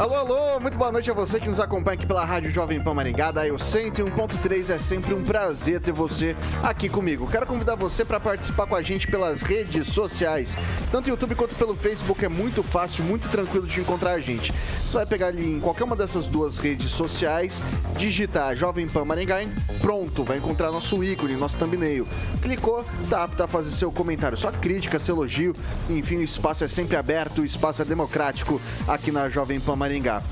Alô, alô, muito boa noite a você que nos acompanha aqui pela Rádio Jovem Pan Maringá, da Eu 101.3. É sempre um prazer ter você aqui comigo. Quero convidar você para participar com a gente pelas redes sociais, tanto YouTube quanto pelo Facebook. É muito fácil, muito tranquilo de encontrar a gente. Você vai pegar ali em qualquer uma dessas duas redes sociais, digitar Jovem Pan Maringá e pronto, vai encontrar nosso ícone, nosso thumbnail. Clicou, tá apto a fazer seu comentário, sua crítica, seu elogio. Enfim, o espaço é sempre aberto, o espaço é democrático aqui na Jovem Pan Maringá. Maringá.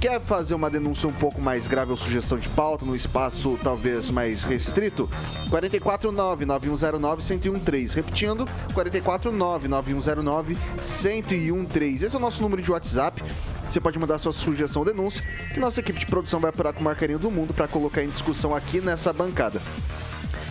Quer fazer uma denúncia um pouco mais grave ou sugestão de pauta no espaço talvez mais restrito? 449-9109-1013. Repetindo, 449-9109-1013. Esse é o nosso número de WhatsApp. Você pode mandar sua sugestão ou denúncia, que nossa equipe de produção vai apurar com o maior carinho do mundo para colocar em discussão aqui nessa bancada.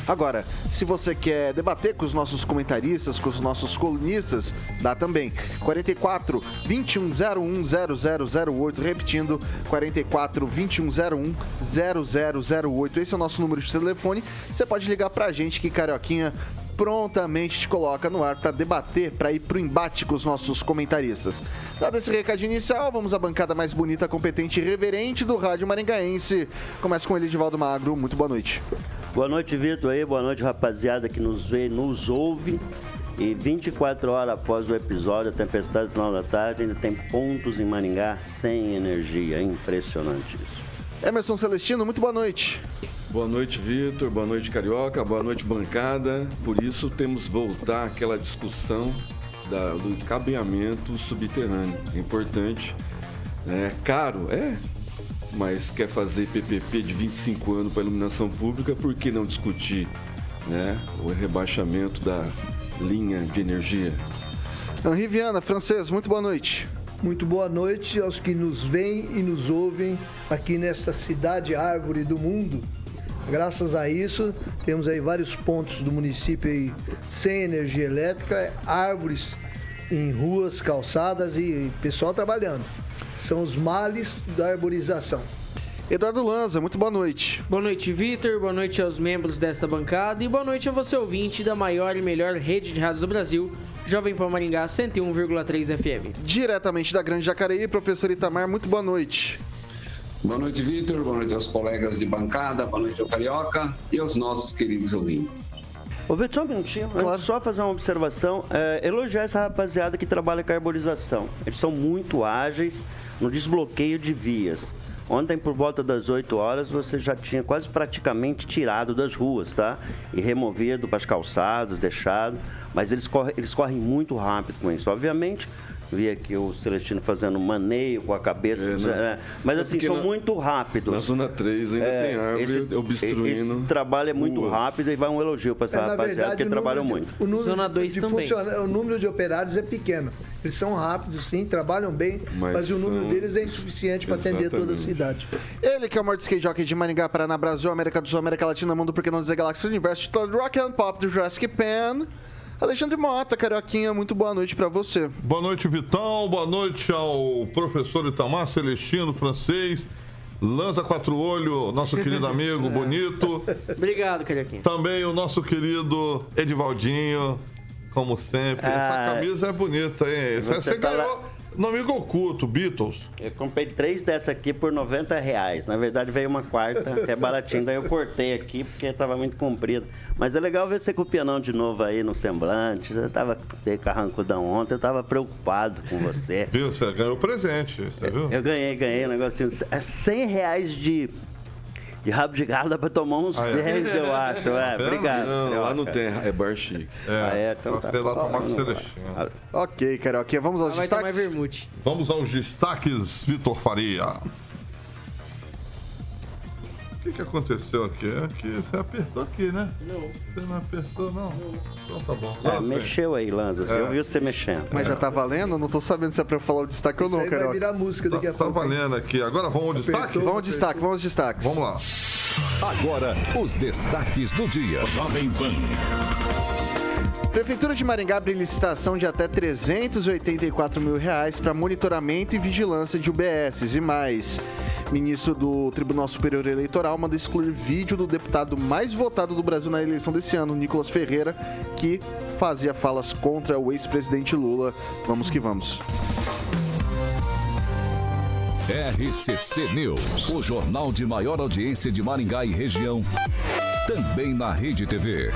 Agora, se você quer debater com os nossos comentaristas, com os nossos colunistas, dá também. 44 2101 0008, repetindo, 44 2101 0008. Esse é o nosso número de telefone. Você pode ligar pra gente que Carioquinha prontamente te coloca no ar para debater, para ir pro embate com os nossos comentaristas. Dado esse recado inicial, vamos à bancada mais bonita, competente e reverente do Rádio Maringaense. Começa com ele, Edivaldo Magro. Muito boa noite. Boa noite, Vitor aí. Boa noite, rapaziada que nos vê, nos ouve. E 24 horas após o episódio, a tempestade final da tarde, ainda tem pontos em Maringá sem energia. Impressionante isso. Emerson Celestino, muito boa noite. Boa noite, Vitor. Boa noite, Carioca. Boa noite, bancada. Por isso, temos voltar àquela discussão da, do cabeamento subterrâneo. É importante. É caro? É mas quer fazer PPP de 25 anos para iluminação pública, por que não discutir né, o rebaixamento da linha de energia? Henri Viana, francês, muito boa noite. Muito boa noite aos que nos veem e nos ouvem aqui nesta cidade árvore do mundo. Graças a isso, temos aí vários pontos do município aí sem energia elétrica, árvores em ruas, calçadas e pessoal trabalhando. São os males da arborização. Eduardo Lanza, muito boa noite. Boa noite, Vitor. Boa noite aos membros desta bancada e boa noite a você, ouvinte da maior e melhor rede de rádios do Brasil, Jovem Pan Maringá 101,3 FM. Diretamente da Grande Jacareí, professor Itamar, muito boa noite. Boa noite, Vitor. Boa noite aos colegas de bancada, boa noite ao Carioca e aos nossos queridos ouvintes. Ô, Vitor, só um minutinho. Claro. Só fazer uma observação. É, elogiar essa rapaziada que trabalha com arborização. Eles são muito ágeis no desbloqueio de vias. Ontem, por volta das 8 horas, você já tinha quase praticamente tirado das ruas, tá? E removido para as calçadas, deixado. Mas eles, corre, eles correm muito rápido com isso. Obviamente, vi aqui o Celestino fazendo maneio com a cabeça. É, né? é, mas é assim, são na, muito rápidos. Na zona 3 ainda é, tem árvore esse, obstruindo. Esse trabalho é muito rápido e vai um elogio para essa é, rapaziada verdade, que trabalham de, muito. O número zona 2 de também. O número de operários é pequeno. Eles são rápidos, sim, trabalham bem, mas, mas o número deles é insuficiente para atender toda a cidade. Ele que é o maior skate jockey de Maringá, Paraná, Brasil, América do Sul, América Latina, Mundo, porque não dizer Galáxia Universo, Rock and Pop do Jurassic Pan. Alexandre Mota, Carioquinha, muito boa noite para você. Boa noite, Vitão. Boa noite ao professor Itamar Celestino, francês. Lanza Quatro Olho, nosso querido amigo, bonito. Obrigado, Carioquinha. Também o nosso querido Edivaldinho, como sempre. Ah, Essa camisa é bonita, hein? Você, você tá ganhou. Lá amigo oculto, Beatles. Eu comprei três dessa aqui por 90 reais. Na verdade, veio uma quarta, que é baratinho. Daí eu cortei aqui porque estava muito comprido. Mas é legal ver você com o pianão de novo aí no semblante. Você tava carrancudão ontem, eu tava preocupado com você. Viu? Você ganhou presente, você viu? Eu ganhei, ganhei um negocinho. É 100 reais de de rabo de galo dá pra tomar uns ah, é. 10, eu acho. É, obrigado. Não, lá não tem, é bar chique. É, ah, é então tá. lá tomar com Celestino. Ok, Carioquinha, vamos aos Vai destaques? Vamos aos destaques, Vitor Faria. O que, que aconteceu aqui? Aqui, você apertou aqui, né? Não. Você não apertou, não? não. Então tá bom. É, mexeu aí, Lanza. É. Eu vi você mexendo. Mas já tá valendo? Não tô sabendo se é pra eu falar o destaque Isso ou não, cara. vai virar música daqui tá, a pouco. Tá valendo aqui. Agora vamos ao destaque? Vamos ao destaque, vamos aos destaques. Vamos lá. Agora, os destaques do dia. Jovem Pan. Prefeitura de Maringá abre licitação de até 384 mil reais para monitoramento e vigilância de UBS e mais. Ministro do Tribunal Superior Eleitoral manda excluir vídeo do deputado mais votado do Brasil na eleição desse ano, Nicolas Ferreira, que fazia falas contra o ex-presidente Lula. Vamos que vamos. RCC News, o jornal de maior audiência de Maringá e região, também na Rede TV.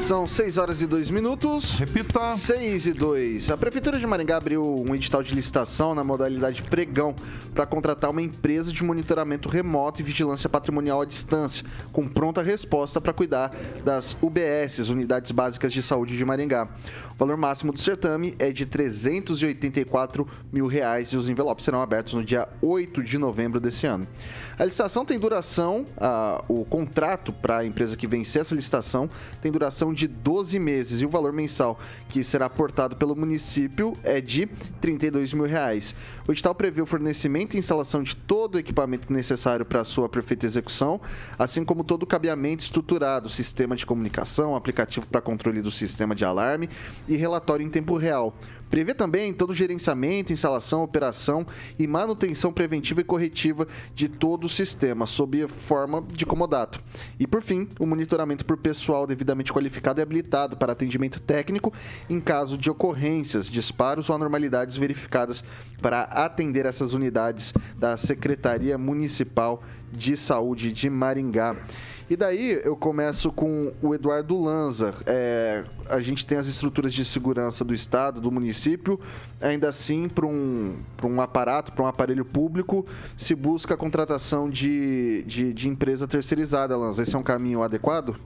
São 6 horas e 2 minutos. Repita. 6 e 2. A Prefeitura de Maringá abriu um edital de licitação na modalidade pregão para contratar uma empresa de monitoramento remoto e vigilância patrimonial à distância, com pronta resposta para cuidar das UBS, Unidades Básicas de Saúde de Maringá. O valor máximo do certame é de 384 mil reais e os envelopes serão abertos no dia 8 de novembro desse ano. A licitação tem duração, uh, o contrato para a empresa que vencer essa licitação tem duração de 12 meses e o valor mensal que será aportado pelo município é de 32 mil reais. O edital prevê o fornecimento e instalação de todo o equipamento necessário para a sua perfeita execução, assim como todo o cabeamento estruturado, sistema de comunicação, aplicativo para controle do sistema de alarme e relatório em tempo real. Prevê também todo o gerenciamento, instalação, operação e manutenção preventiva e corretiva de todo o sistema, sob forma de comodato. E, por fim, o monitoramento por pessoal devidamente qualificado e habilitado para atendimento técnico em caso de ocorrências, disparos ou anormalidades verificadas para atender essas unidades da Secretaria Municipal de Saúde de Maringá. E daí eu começo com o Eduardo Lanza. É, a gente tem as estruturas de segurança do Estado, do município. Ainda assim, para um, um aparato, para um aparelho público, se busca a contratação de, de, de empresa terceirizada, Lanza. Esse é um caminho adequado?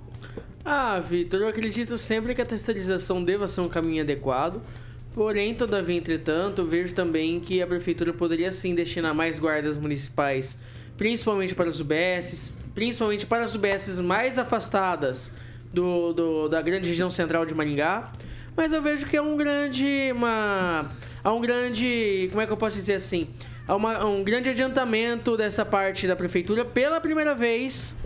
Ah, Vitor, eu acredito sempre que a terceirização deva ser um caminho adequado. Porém, todavia, entretanto, vejo também que a prefeitura poderia sim destinar mais guardas municipais, principalmente para os UBSs, principalmente para as UBSs mais afastadas do, do, da grande região central de Maringá. Mas eu vejo que é um grande. Uma, há um grande. Como é que eu posso dizer assim? Há uma, um grande adiantamento dessa parte da prefeitura. Pela primeira vez,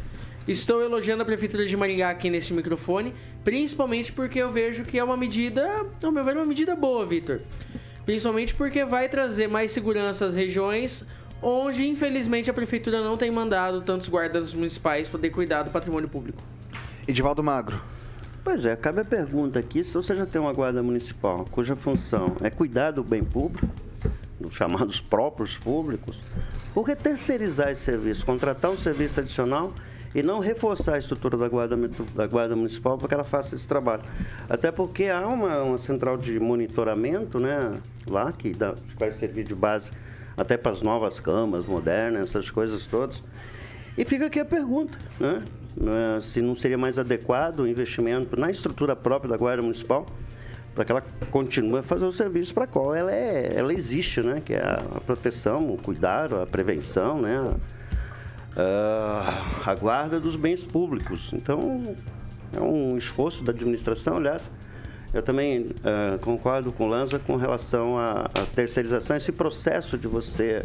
estou elogiando a prefeitura de Maringá aqui nesse microfone. Principalmente porque eu vejo que é uma medida, ao meu ver, uma medida boa, Vitor. Principalmente porque vai trazer mais segurança às regiões onde infelizmente a prefeitura não tem mandado tantos guardas municipais poder cuidar do patrimônio público. Edivaldo Magro. Pois é, cabe a pergunta aqui se você já tem uma guarda municipal cuja função é cuidar do bem público, dos chamados próprios públicos, por que terceirizar esse serviço, contratar um serviço adicional e não reforçar a estrutura da guarda, da guarda municipal para que ela faça esse trabalho. Até porque há uma, uma central de monitoramento né, lá que, dá, que vai servir de base até para as novas camas modernas, essas coisas todas. E fica aqui a pergunta, né? É, se não seria mais adequado o investimento na estrutura própria da Guarda Municipal para que ela continue a fazer o serviço para qual ela, é, ela existe, né? Que é a proteção, o cuidado, a prevenção, né? Uh, a guarda dos bens públicos. Então, é um esforço da administração, aliás, eu também uh, concordo com o Lanza com relação à, à, terceirização, esse processo de você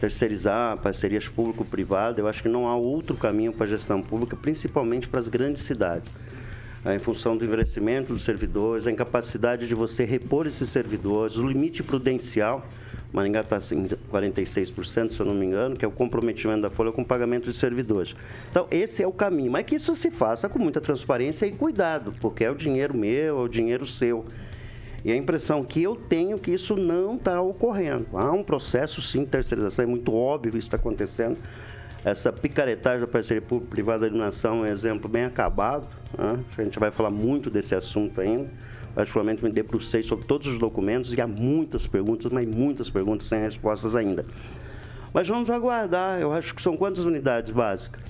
terceirizar parcerias público-privado, eu acho que não há outro caminho para a gestão pública, principalmente para as grandes cidades. Uh, em função do envelhecimento dos servidores, a incapacidade de você repor esses servidores, o limite prudencial Maringá está em 46%, se eu não me engano, que é o comprometimento da folha com o pagamento de servidores. Então, esse é o caminho. Mas que isso se faça com muita transparência e cuidado, porque é o dinheiro meu, é o dinheiro seu. E a impressão que eu tenho é que isso não está ocorrendo. Há um processo, sim, de terceirização, é muito óbvio isso está acontecendo. Essa picaretagem da parceria público-privada de iluminação é um exemplo bem acabado. Né? A gente vai falar muito desse assunto ainda particularmente me debrucei sobre todos os documentos e há muitas perguntas, mas muitas perguntas sem respostas ainda. Mas vamos aguardar. Eu acho que são quantas unidades básicas?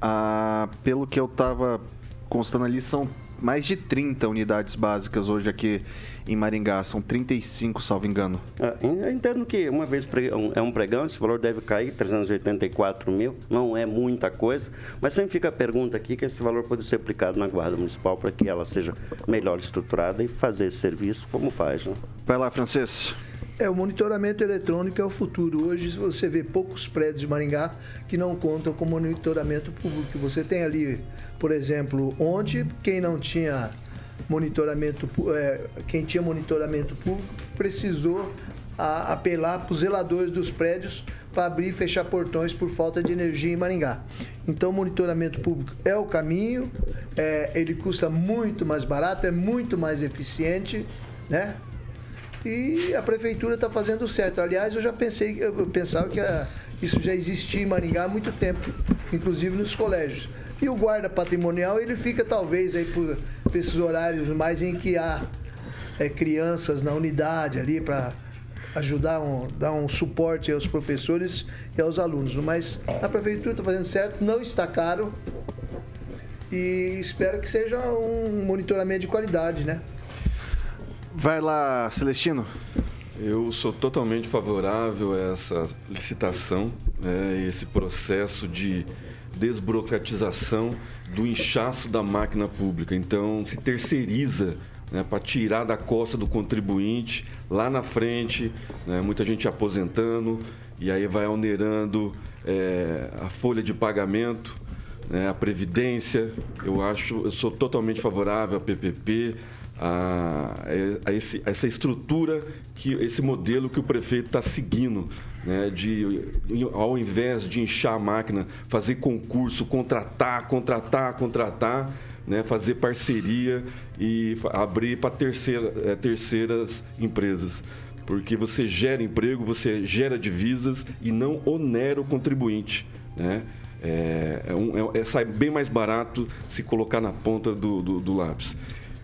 Ah, pelo que eu estava constando ali, são mais de 30 unidades básicas hoje aqui em Maringá. São 35, salvo engano. É, eu entendo que uma vez é um pregão, esse valor deve cair, 384 mil. Não é muita coisa, mas sempre fica a pergunta aqui que esse valor pode ser aplicado na Guarda Municipal para que ela seja melhor estruturada e fazer esse serviço como faz. Né? Vai lá, Francês. É, o monitoramento eletrônico é o futuro. Hoje você vê poucos prédios de Maringá que não contam com monitoramento público. Você tem ali, por exemplo, onde quem não tinha monitoramento, é, quem tinha monitoramento público precisou a, apelar para os zeladores dos prédios para abrir e fechar portões por falta de energia em Maringá. Então, o monitoramento público é o caminho, é, ele custa muito mais barato, é muito mais eficiente, né? E a prefeitura está fazendo certo. Aliás, eu já pensei, eu pensava que a, isso já existia em Maringá há muito tempo, inclusive nos colégios. E o guarda patrimonial, ele fica talvez aí por, por esses horários mais em que há é, crianças na unidade ali para ajudar, um, dar um suporte aos professores e aos alunos. Mas a prefeitura está fazendo certo, não está caro e espero que seja um monitoramento de qualidade, né? Vai lá, Celestino. Eu sou totalmente favorável a essa licitação, né, esse processo de desburocratização do inchaço da máquina pública. Então, se terceiriza né, para tirar da costa do contribuinte lá na frente, né, muita gente aposentando e aí vai onerando é, a folha de pagamento, né, a previdência. Eu acho, eu sou totalmente favorável a PPP a, a, esse, a essa estrutura, que esse modelo que o prefeito está seguindo. Né, de ao invés de inchar a máquina, fazer concurso, contratar, contratar, contratar, né, fazer parceria e abrir para terceira, é, terceiras empresas. Porque você gera emprego, você gera divisas e não onera o contribuinte. Né? É, é, um, é, é sai bem mais barato se colocar na ponta do, do, do lápis.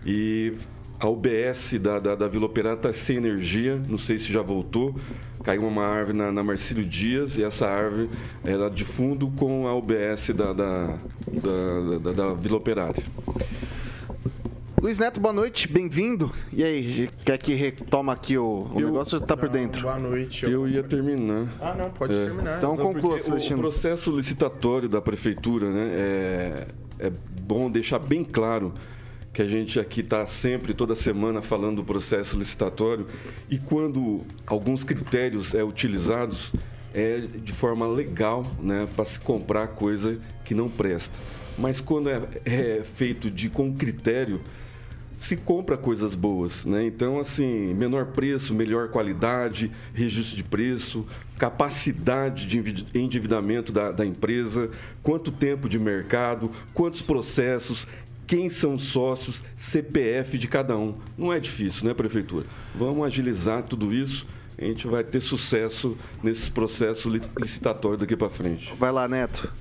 E a UBS da, da, da Vila Operária está sem energia, não sei se já voltou. Caiu uma árvore na, na Marcílio Dias e essa árvore era de fundo com a UBS da, da, da, da, da Vila Operária. Luiz Neto, boa noite, bem-vindo. E aí, quer que retoma aqui o, o eu, negócio ou tá por dentro? Boa noite. Eu, eu ia terminar. Ah, não, pode é. terminar. Então conclua, O processo licitatório da prefeitura, né, é, é bom deixar bem claro que a gente aqui está sempre, toda semana, falando do processo licitatório, e quando alguns critérios é utilizados, é de forma legal, né, para se comprar coisa que não presta. Mas quando é, é feito de com critério, se compra coisas boas, né? Então, assim, menor preço, melhor qualidade, registro de preço, capacidade de endividamento da, da empresa, quanto tempo de mercado, quantos processos, quem são sócios, CPF de cada um. Não é difícil, né, prefeitura? Vamos agilizar tudo isso. A gente vai ter sucesso nesses processos licitatórios daqui para frente. Vai lá, Neto.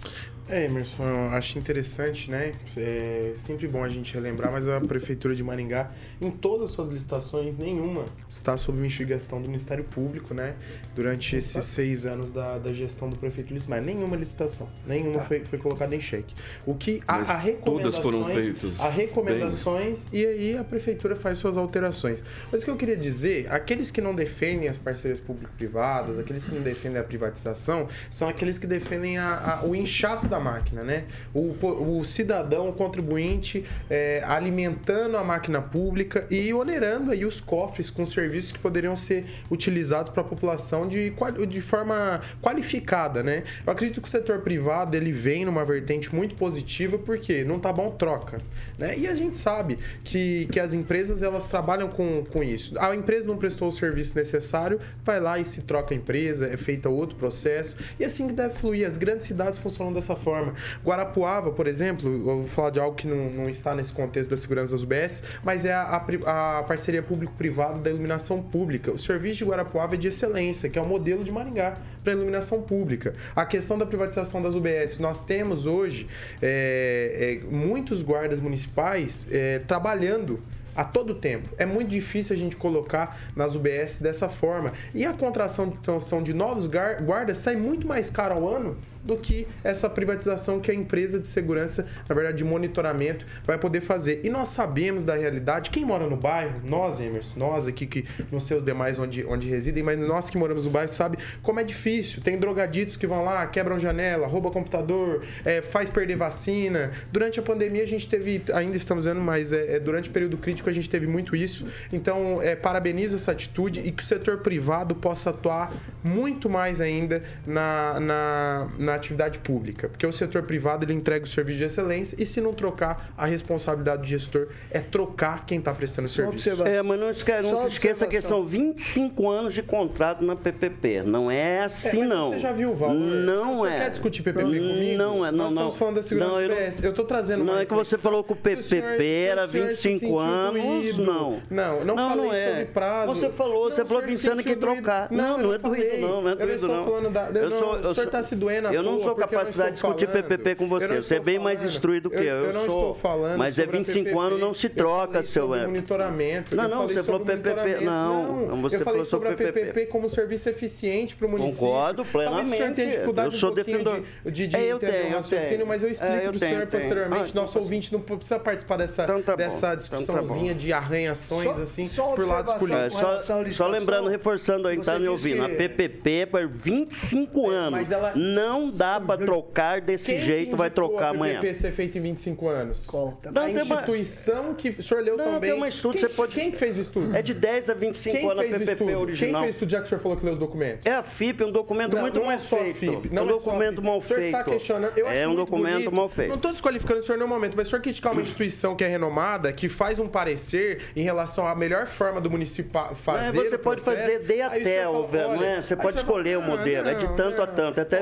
É, Emerson, eu acho interessante, né? É sempre bom a gente relembrar, mas a Prefeitura de Maringá, em todas as suas licitações, nenhuma está sob investigação do Ministério Público, né? Durante esses seis anos da, da gestão do prefeito Luiz Maia. Nenhuma licitação, nenhuma tá. foi, foi colocada em xeque. O que a, a recomendações, todas foram feitas. A recomendações bem. e aí a Prefeitura faz suas alterações. Mas o que eu queria dizer, aqueles que não defendem as parcerias público-privadas, aqueles que não defendem a privatização, são aqueles que defendem a, a, o inchaço da da máquina, né? O, o cidadão, o contribuinte, é, alimentando a máquina pública e onerando aí os cofres com serviços que poderiam ser utilizados para a população de, de forma qualificada, né? Eu acredito que o setor privado ele vem numa vertente muito positiva porque não tá bom troca, né? E a gente sabe que, que as empresas elas trabalham com, com isso. A empresa não prestou o serviço necessário, vai lá e se troca a empresa, é feita outro processo e assim que deve fluir. As grandes cidades funcionam dessa forma forma. Guarapuava, por exemplo, eu vou falar de algo que não, não está nesse contexto da segurança das UBS, mas é a, a, a parceria público-privada da iluminação pública. O serviço de Guarapuava é de excelência, que é o modelo de Maringá para iluminação pública. A questão da privatização das UBS, nós temos hoje é, é, muitos guardas municipais é, trabalhando a todo tempo. É muito difícil a gente colocar nas UBS dessa forma. E a contratação de novos guardas sai muito mais caro ao ano do que essa privatização que a empresa de segurança, na verdade de monitoramento, vai poder fazer. E nós sabemos da realidade, quem mora no bairro, nós, Emerson, nós aqui que não sei os demais onde, onde residem, mas nós que moramos no bairro sabe como é difícil. Tem drogaditos que vão lá, quebram janela, rouba computador, é, faz perder vacina. Durante a pandemia a gente teve, ainda estamos vendo, mas é, é, durante o período crítico a gente teve muito isso. Então, é, parabenizo essa atitude e que o setor privado possa atuar muito mais ainda na, na, na atividade pública, porque o setor privado ele entrega o serviço de excelência e se não trocar, a responsabilidade do gestor é trocar quem está prestando serviço. É, mas não, esque não se esqueça que são 25 anos de contrato na PPP. Não é assim, é, não. Você já viu o valor? Não você é. quer discutir PPP não, comigo? Não é, não, Nós não. estamos falando da segurança não, eu, PS. Eu estou trazendo Não é que você falou que o PPP senhor, era 25 anos, não. Não, não, não falei não é. sobre prazo. Você falou, você falou pensando que trocar. Não, não é doído, não. Não é doído, não. O senhor está se doendo Eu não sou capaz de discutir PPP com você. Você é bem mais instruído que eu. Eu, não sou, estou falando. Mas é 25 anos, não se troca, seu. monitoramento. Não, não, você falou PPP. Não, você falou sobre a PPP como serviço eficiente para o município. Concordo plenamente. Talvez o senhor tenha dificuldade eu sou um defensor. de, de, de é, entender o raciocínio, mas eu explico para o senhor posteriormente. Nosso ouvinte não precisa participar dessa, então tá então tá discussãozinha de arranhações, assim, por lados políticos. Só lembrando, reforçando aí, tá me ouvindo. A PPP é por 25 anos. Não dá para trocar desse Quem jeito, vai trocar amanhã. Quem ser feito em 25 anos? Conta. Não, a instituição uma... que o senhor leu não, também. Tem uma estudo, quem, você pode... quem fez o estudo? É de 10 a 25 Quem anos a PPP original. Quem fez o estudo, já que o senhor falou que leu os documentos? É a FIP, é um documento não, muito não mal é só feito. FIP, não é um documento mal feito. O senhor está questionando. Eu é um documento bonito. mal feito. Não estou desqualificando o senhor em nenhum momento, mas o senhor criticar uma instituição que é renomada, que faz um parecer em relação à melhor forma do município fazer. Mas você pode fazer de até, é? Você pode escolher o modelo, é de tanto a tanto, até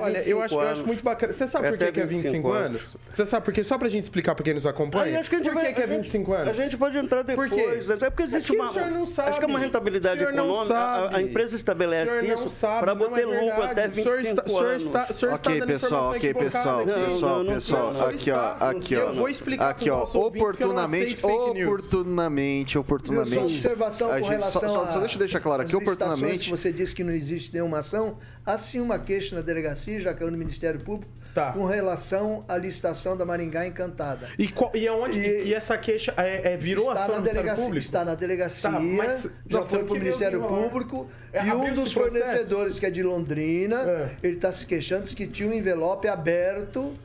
25 anos. Eu acho muito bacana. Você sabe por que é 25 anos? Você sabe por quê? Só pra gente explicar pra quem nos acompanha. Acho que por que, que é 25 anos? A gente pode entrar depois. Por quê? É porque existe é uma. O senhor não sabe. Acho que é uma rentabilidade econômica. A, a, empresa estabelece isso para botar é lucro até 25 o está, anos. O está, o senhor ok, está pessoal, ok, pessoal, pessoal, não, pessoal, não, aqui ó, aqui ó. Eu vou explicar aqui ó, oportunamente, oportunamente, oportunamente. Observação com relação só deixa eu deixar claro aqui, oportunamente. Você disse que não existe nenhuma ação, há sim uma queixa na delegacia, já caiu no Ministério Público, tá. com relação à licitação da Maringá Encantada. E, e, aonde, e, e essa queixa é, é virou está ação na delegacia, Está na delegacia, tá, já foi para o Ministério Público é, e um dos fornecedores, que é de Londrina, é. ele está se queixando que tinha um envelope aberto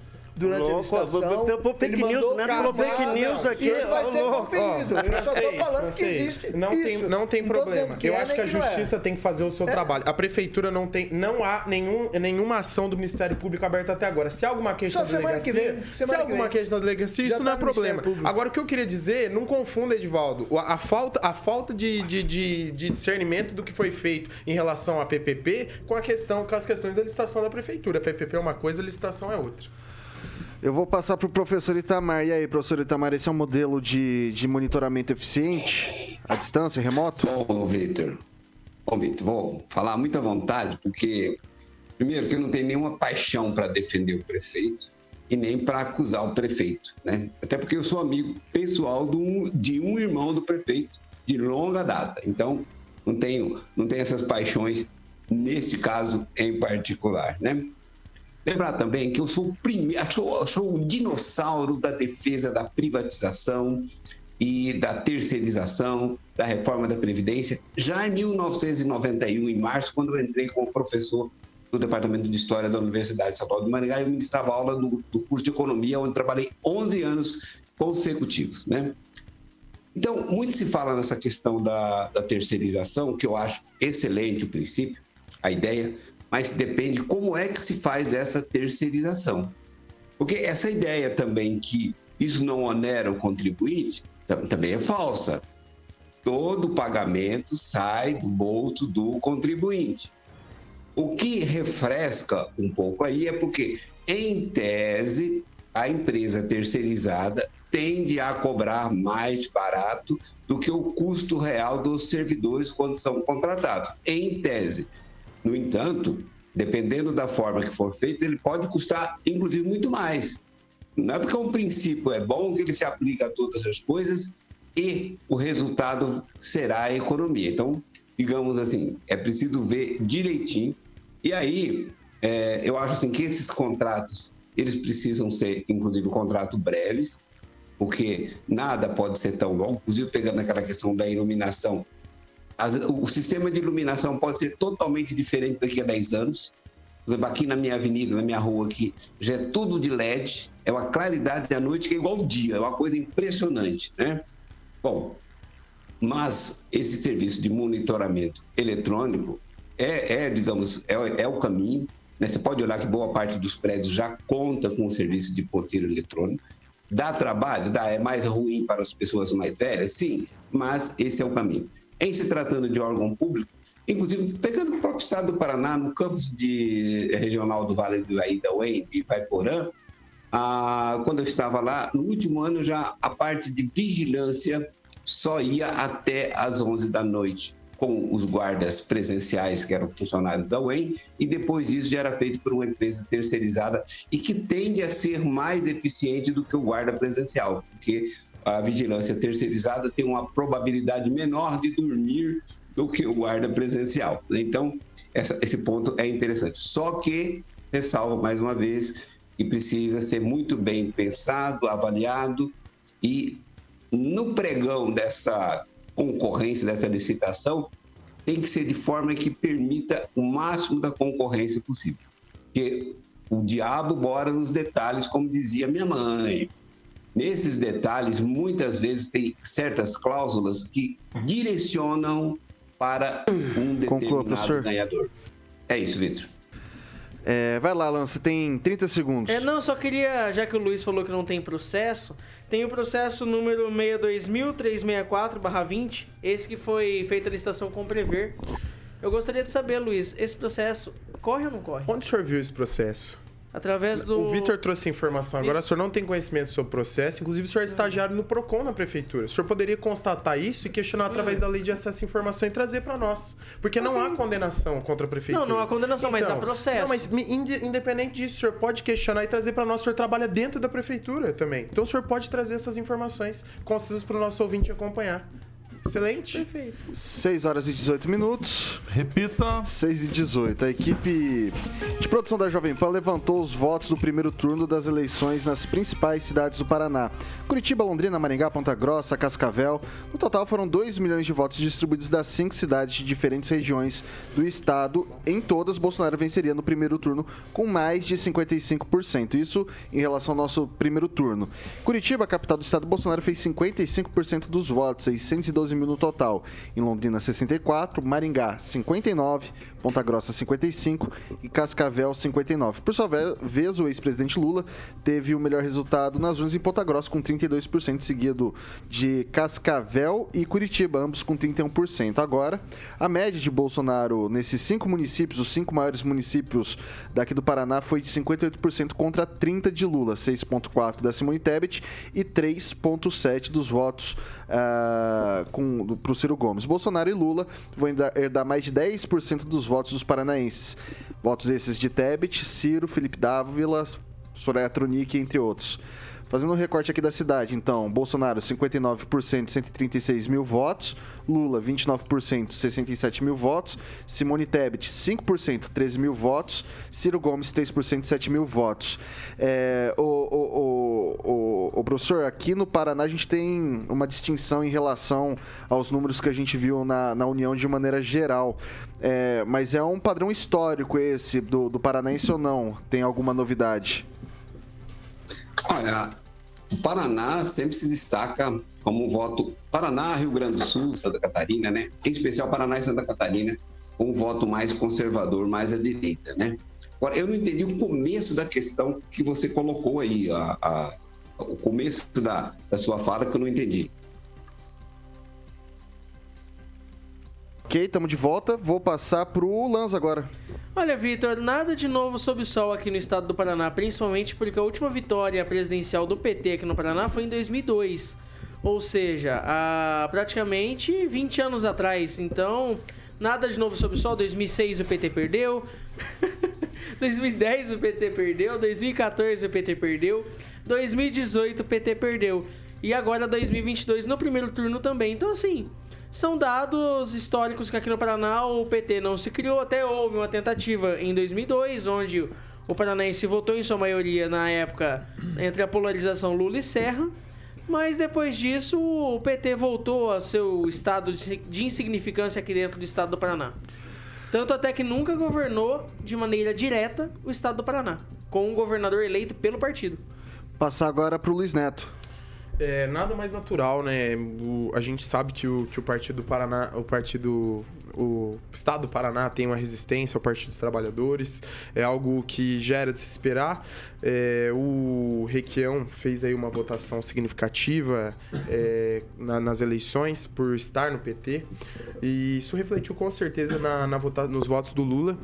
durante louco, a licitação. Fake news, né? Pelo fake news aqui. Isso vai ser conferido. Eu só estou falando que existe. Não isso. tem, não tem problema. Eu é, acho que a justiça é. tem que fazer o seu é. trabalho. A prefeitura não tem. Não há nenhum, nenhuma ação do Ministério Público aberta até agora. Se há alguma queixa na delegacia. Vem, se há alguma queixa na delegacia, isso não é tá problema. Agora, o que eu queria dizer, não confunda, Edivaldo, a, a falta, a falta de, de, de, de discernimento do que foi feito em relação à PPP com a questão, com as questões da licitação da prefeitura. A PPP é uma coisa, a licitação é outra. Eu vou passar para o professor Itamar. E aí, professor Itamar, esse é um modelo de, de monitoramento eficiente, à distância, remoto? Bom, Vitor. Bom, Vitor, vou falar muito à vontade, porque, primeiro, que eu não tenho nenhuma paixão para defender o prefeito e nem para acusar o prefeito, né? Até porque eu sou amigo pessoal do, de um irmão do prefeito, de longa data. Então, não tenho, não tenho essas paixões nesse caso em particular, né? Lembrar também que eu sou o primeiro, sou, sou o dinossauro da defesa da privatização e da terceirização, da reforma da Previdência, já em 1991, em março, quando eu entrei como professor do Departamento de História da Universidade Estadual de Maringá, eu ministrava aula do, do curso de Economia, onde trabalhei 11 anos consecutivos, né? Então, muito se fala nessa questão da, da terceirização, que eu acho excelente o princípio, a ideia, mas depende como é que se faz essa terceirização. Porque essa ideia também que isso não onera o contribuinte também é falsa. Todo pagamento sai do bolso do contribuinte. O que refresca um pouco aí é porque, em tese, a empresa terceirizada tende a cobrar mais barato do que o custo real dos servidores quando são contratados, em tese. No entanto, dependendo da forma que for feito, ele pode custar, inclusive, muito mais. Não é porque um princípio é bom que ele se aplica a todas as coisas e o resultado será a economia. Então, digamos assim, é preciso ver direitinho. E aí, é, eu acho assim que esses contratos, eles precisam ser, inclusive, contratos breves, porque nada pode ser tão longo. Inclusive, pegando aquela questão da iluminação, as, o sistema de iluminação pode ser totalmente diferente daqui a 10 anos. Por exemplo, aqui na minha avenida, na minha rua aqui, já é tudo de LED, é uma claridade da noite que é igual ao dia, é uma coisa impressionante, né? Bom, mas esse serviço de monitoramento eletrônico é, é digamos, é, é o caminho. Né? Você pode olhar que boa parte dos prédios já conta com o serviço de ponteiro eletrônico. Dá trabalho? Dá. É mais ruim para as pessoas mais velhas? Sim, mas esse é o caminho. Em se tratando de órgão público, inclusive pegando o próprio estado do Paraná, no campus de, eh, regional do Vale do Aida, UEM e Vaiporã, ah, quando eu estava lá, no último ano já a parte de vigilância só ia até às 11 da noite com os guardas presenciais, que eram funcionários da UEM, e depois disso já era feito por uma empresa terceirizada e que tende a ser mais eficiente do que o guarda presencial, porque a vigilância terceirizada tem uma probabilidade menor de dormir do que o guarda presencial. Então, essa, esse ponto é interessante. Só que, ressalva mais uma vez, que precisa ser muito bem pensado, avaliado e no pregão dessa concorrência, dessa licitação, tem que ser de forma que permita o máximo da concorrência possível. Porque o diabo mora nos detalhes, como dizia minha mãe. Nesses detalhes, muitas vezes tem certas cláusulas que direcionam para um determinado Conclua, ganhador. É isso, Vitor. É, vai lá, Alan, você tem 30 segundos. É, não, só queria, já que o Luiz falou que não tem processo, tem o processo número 62364-20, esse que foi feita a licitação com Prever. Eu gostaria de saber, Luiz, esse processo corre ou não corre? Onde o senhor viu esse processo? Através do. O Vitor trouxe a informação. Agora, isso. o senhor não tem conhecimento sobre o processo. Inclusive, o senhor é estagiário no PROCON na prefeitura. O senhor poderia constatar isso e questionar através hum. da lei de acesso à informação e trazer para nós. Porque não há condenação contra a prefeitura. Não, não há condenação, então, mas há então, processo. Não, mas independente disso, o senhor pode questionar e trazer para nós. O senhor trabalha dentro da prefeitura também. Então, o senhor pode trazer essas informações concisas para o nosso ouvinte acompanhar. Excelente. Perfeito. 6 horas e 18 minutos. Repita. 6 e 18. A equipe de produção da Jovem Pan levantou os votos do primeiro turno das eleições nas principais cidades do Paraná. Curitiba, Londrina, Maringá, Ponta Grossa, Cascavel. No total foram 2 milhões de votos distribuídos das cinco cidades de diferentes regiões do estado. Em todas, Bolsonaro venceria no primeiro turno com mais de 55%. Isso em relação ao nosso primeiro turno. Curitiba, capital do estado, Bolsonaro fez 55% dos votos, 612 12 mil no total. Em Londrina, 64, Maringá, 59, Ponta Grossa, 55 e Cascavel, 59. Por sua vez, o ex-presidente Lula teve o melhor resultado nas urnas em Ponta Grossa, com 32%, seguido de Cascavel e Curitiba, ambos com 31%. Agora, a média de Bolsonaro nesses cinco municípios, os cinco maiores municípios daqui do Paraná, foi de 58% contra 30% de Lula, 6,4% da Simone Tebet e 3,7% dos votos uh, para o Ciro Gomes. Bolsonaro e Lula vão herdar mais de 10% dos votos dos paranaenses. Votos esses de Tebet, Ciro, Felipe Dávila, Soraya Tronic, entre outros. Fazendo um recorte aqui da cidade, então, Bolsonaro 59%, 136 mil votos, Lula 29%, 67 mil votos, Simone Tebet 5%, 13 mil votos, Ciro Gomes 3%, 7 mil votos. É, o, o, o, o, professor, aqui no Paraná a gente tem uma distinção em relação aos números que a gente viu na, na União de maneira geral. É, mas é um padrão histórico esse do, do Paranaense ou não? Tem alguma novidade? Olha, o Paraná sempre se destaca como um voto. Paraná, Rio Grande do Sul, Santa Catarina, né? Em especial Paraná e Santa Catarina, um voto mais conservador, mais à direita, né? Agora, eu não entendi o começo da questão que você colocou aí, a, a o começo da, da sua fala que eu não entendi. Ok, estamos de volta. Vou passar para o Lanza agora. Olha, Vitor, nada de novo sob o sol aqui no estado do Paraná, principalmente porque a última vitória presidencial do PT aqui no Paraná foi em 2002. Ou seja, há praticamente 20 anos atrás. Então, nada de novo sob o sol. 2006 o PT perdeu. 2010 o PT perdeu. 2014 o PT perdeu. 2018 o PT perdeu. e agora 2022 no primeiro turno também. Então, assim, são dados históricos que aqui no Paraná o PT não se criou. Até houve uma tentativa em 2002, onde o paranaense votou em sua maioria na época entre a polarização Lula e Serra. Mas depois disso, o PT voltou a seu estado de insignificância aqui dentro do estado do Paraná. Tanto até que nunca governou de maneira direta o estado do Paraná, com um governador eleito pelo partido. Passar agora para o Luiz Neto. É nada mais natural, né? O, a gente sabe que o, que o Partido Paraná, o Partido o Estado do Paraná tem uma resistência ao Partido dos Trabalhadores, é algo que já era de se esperar. É, o Requião fez aí uma votação significativa é, na, nas eleições por estar no PT, e isso refletiu com certeza na, na vota, nos votos do Lula.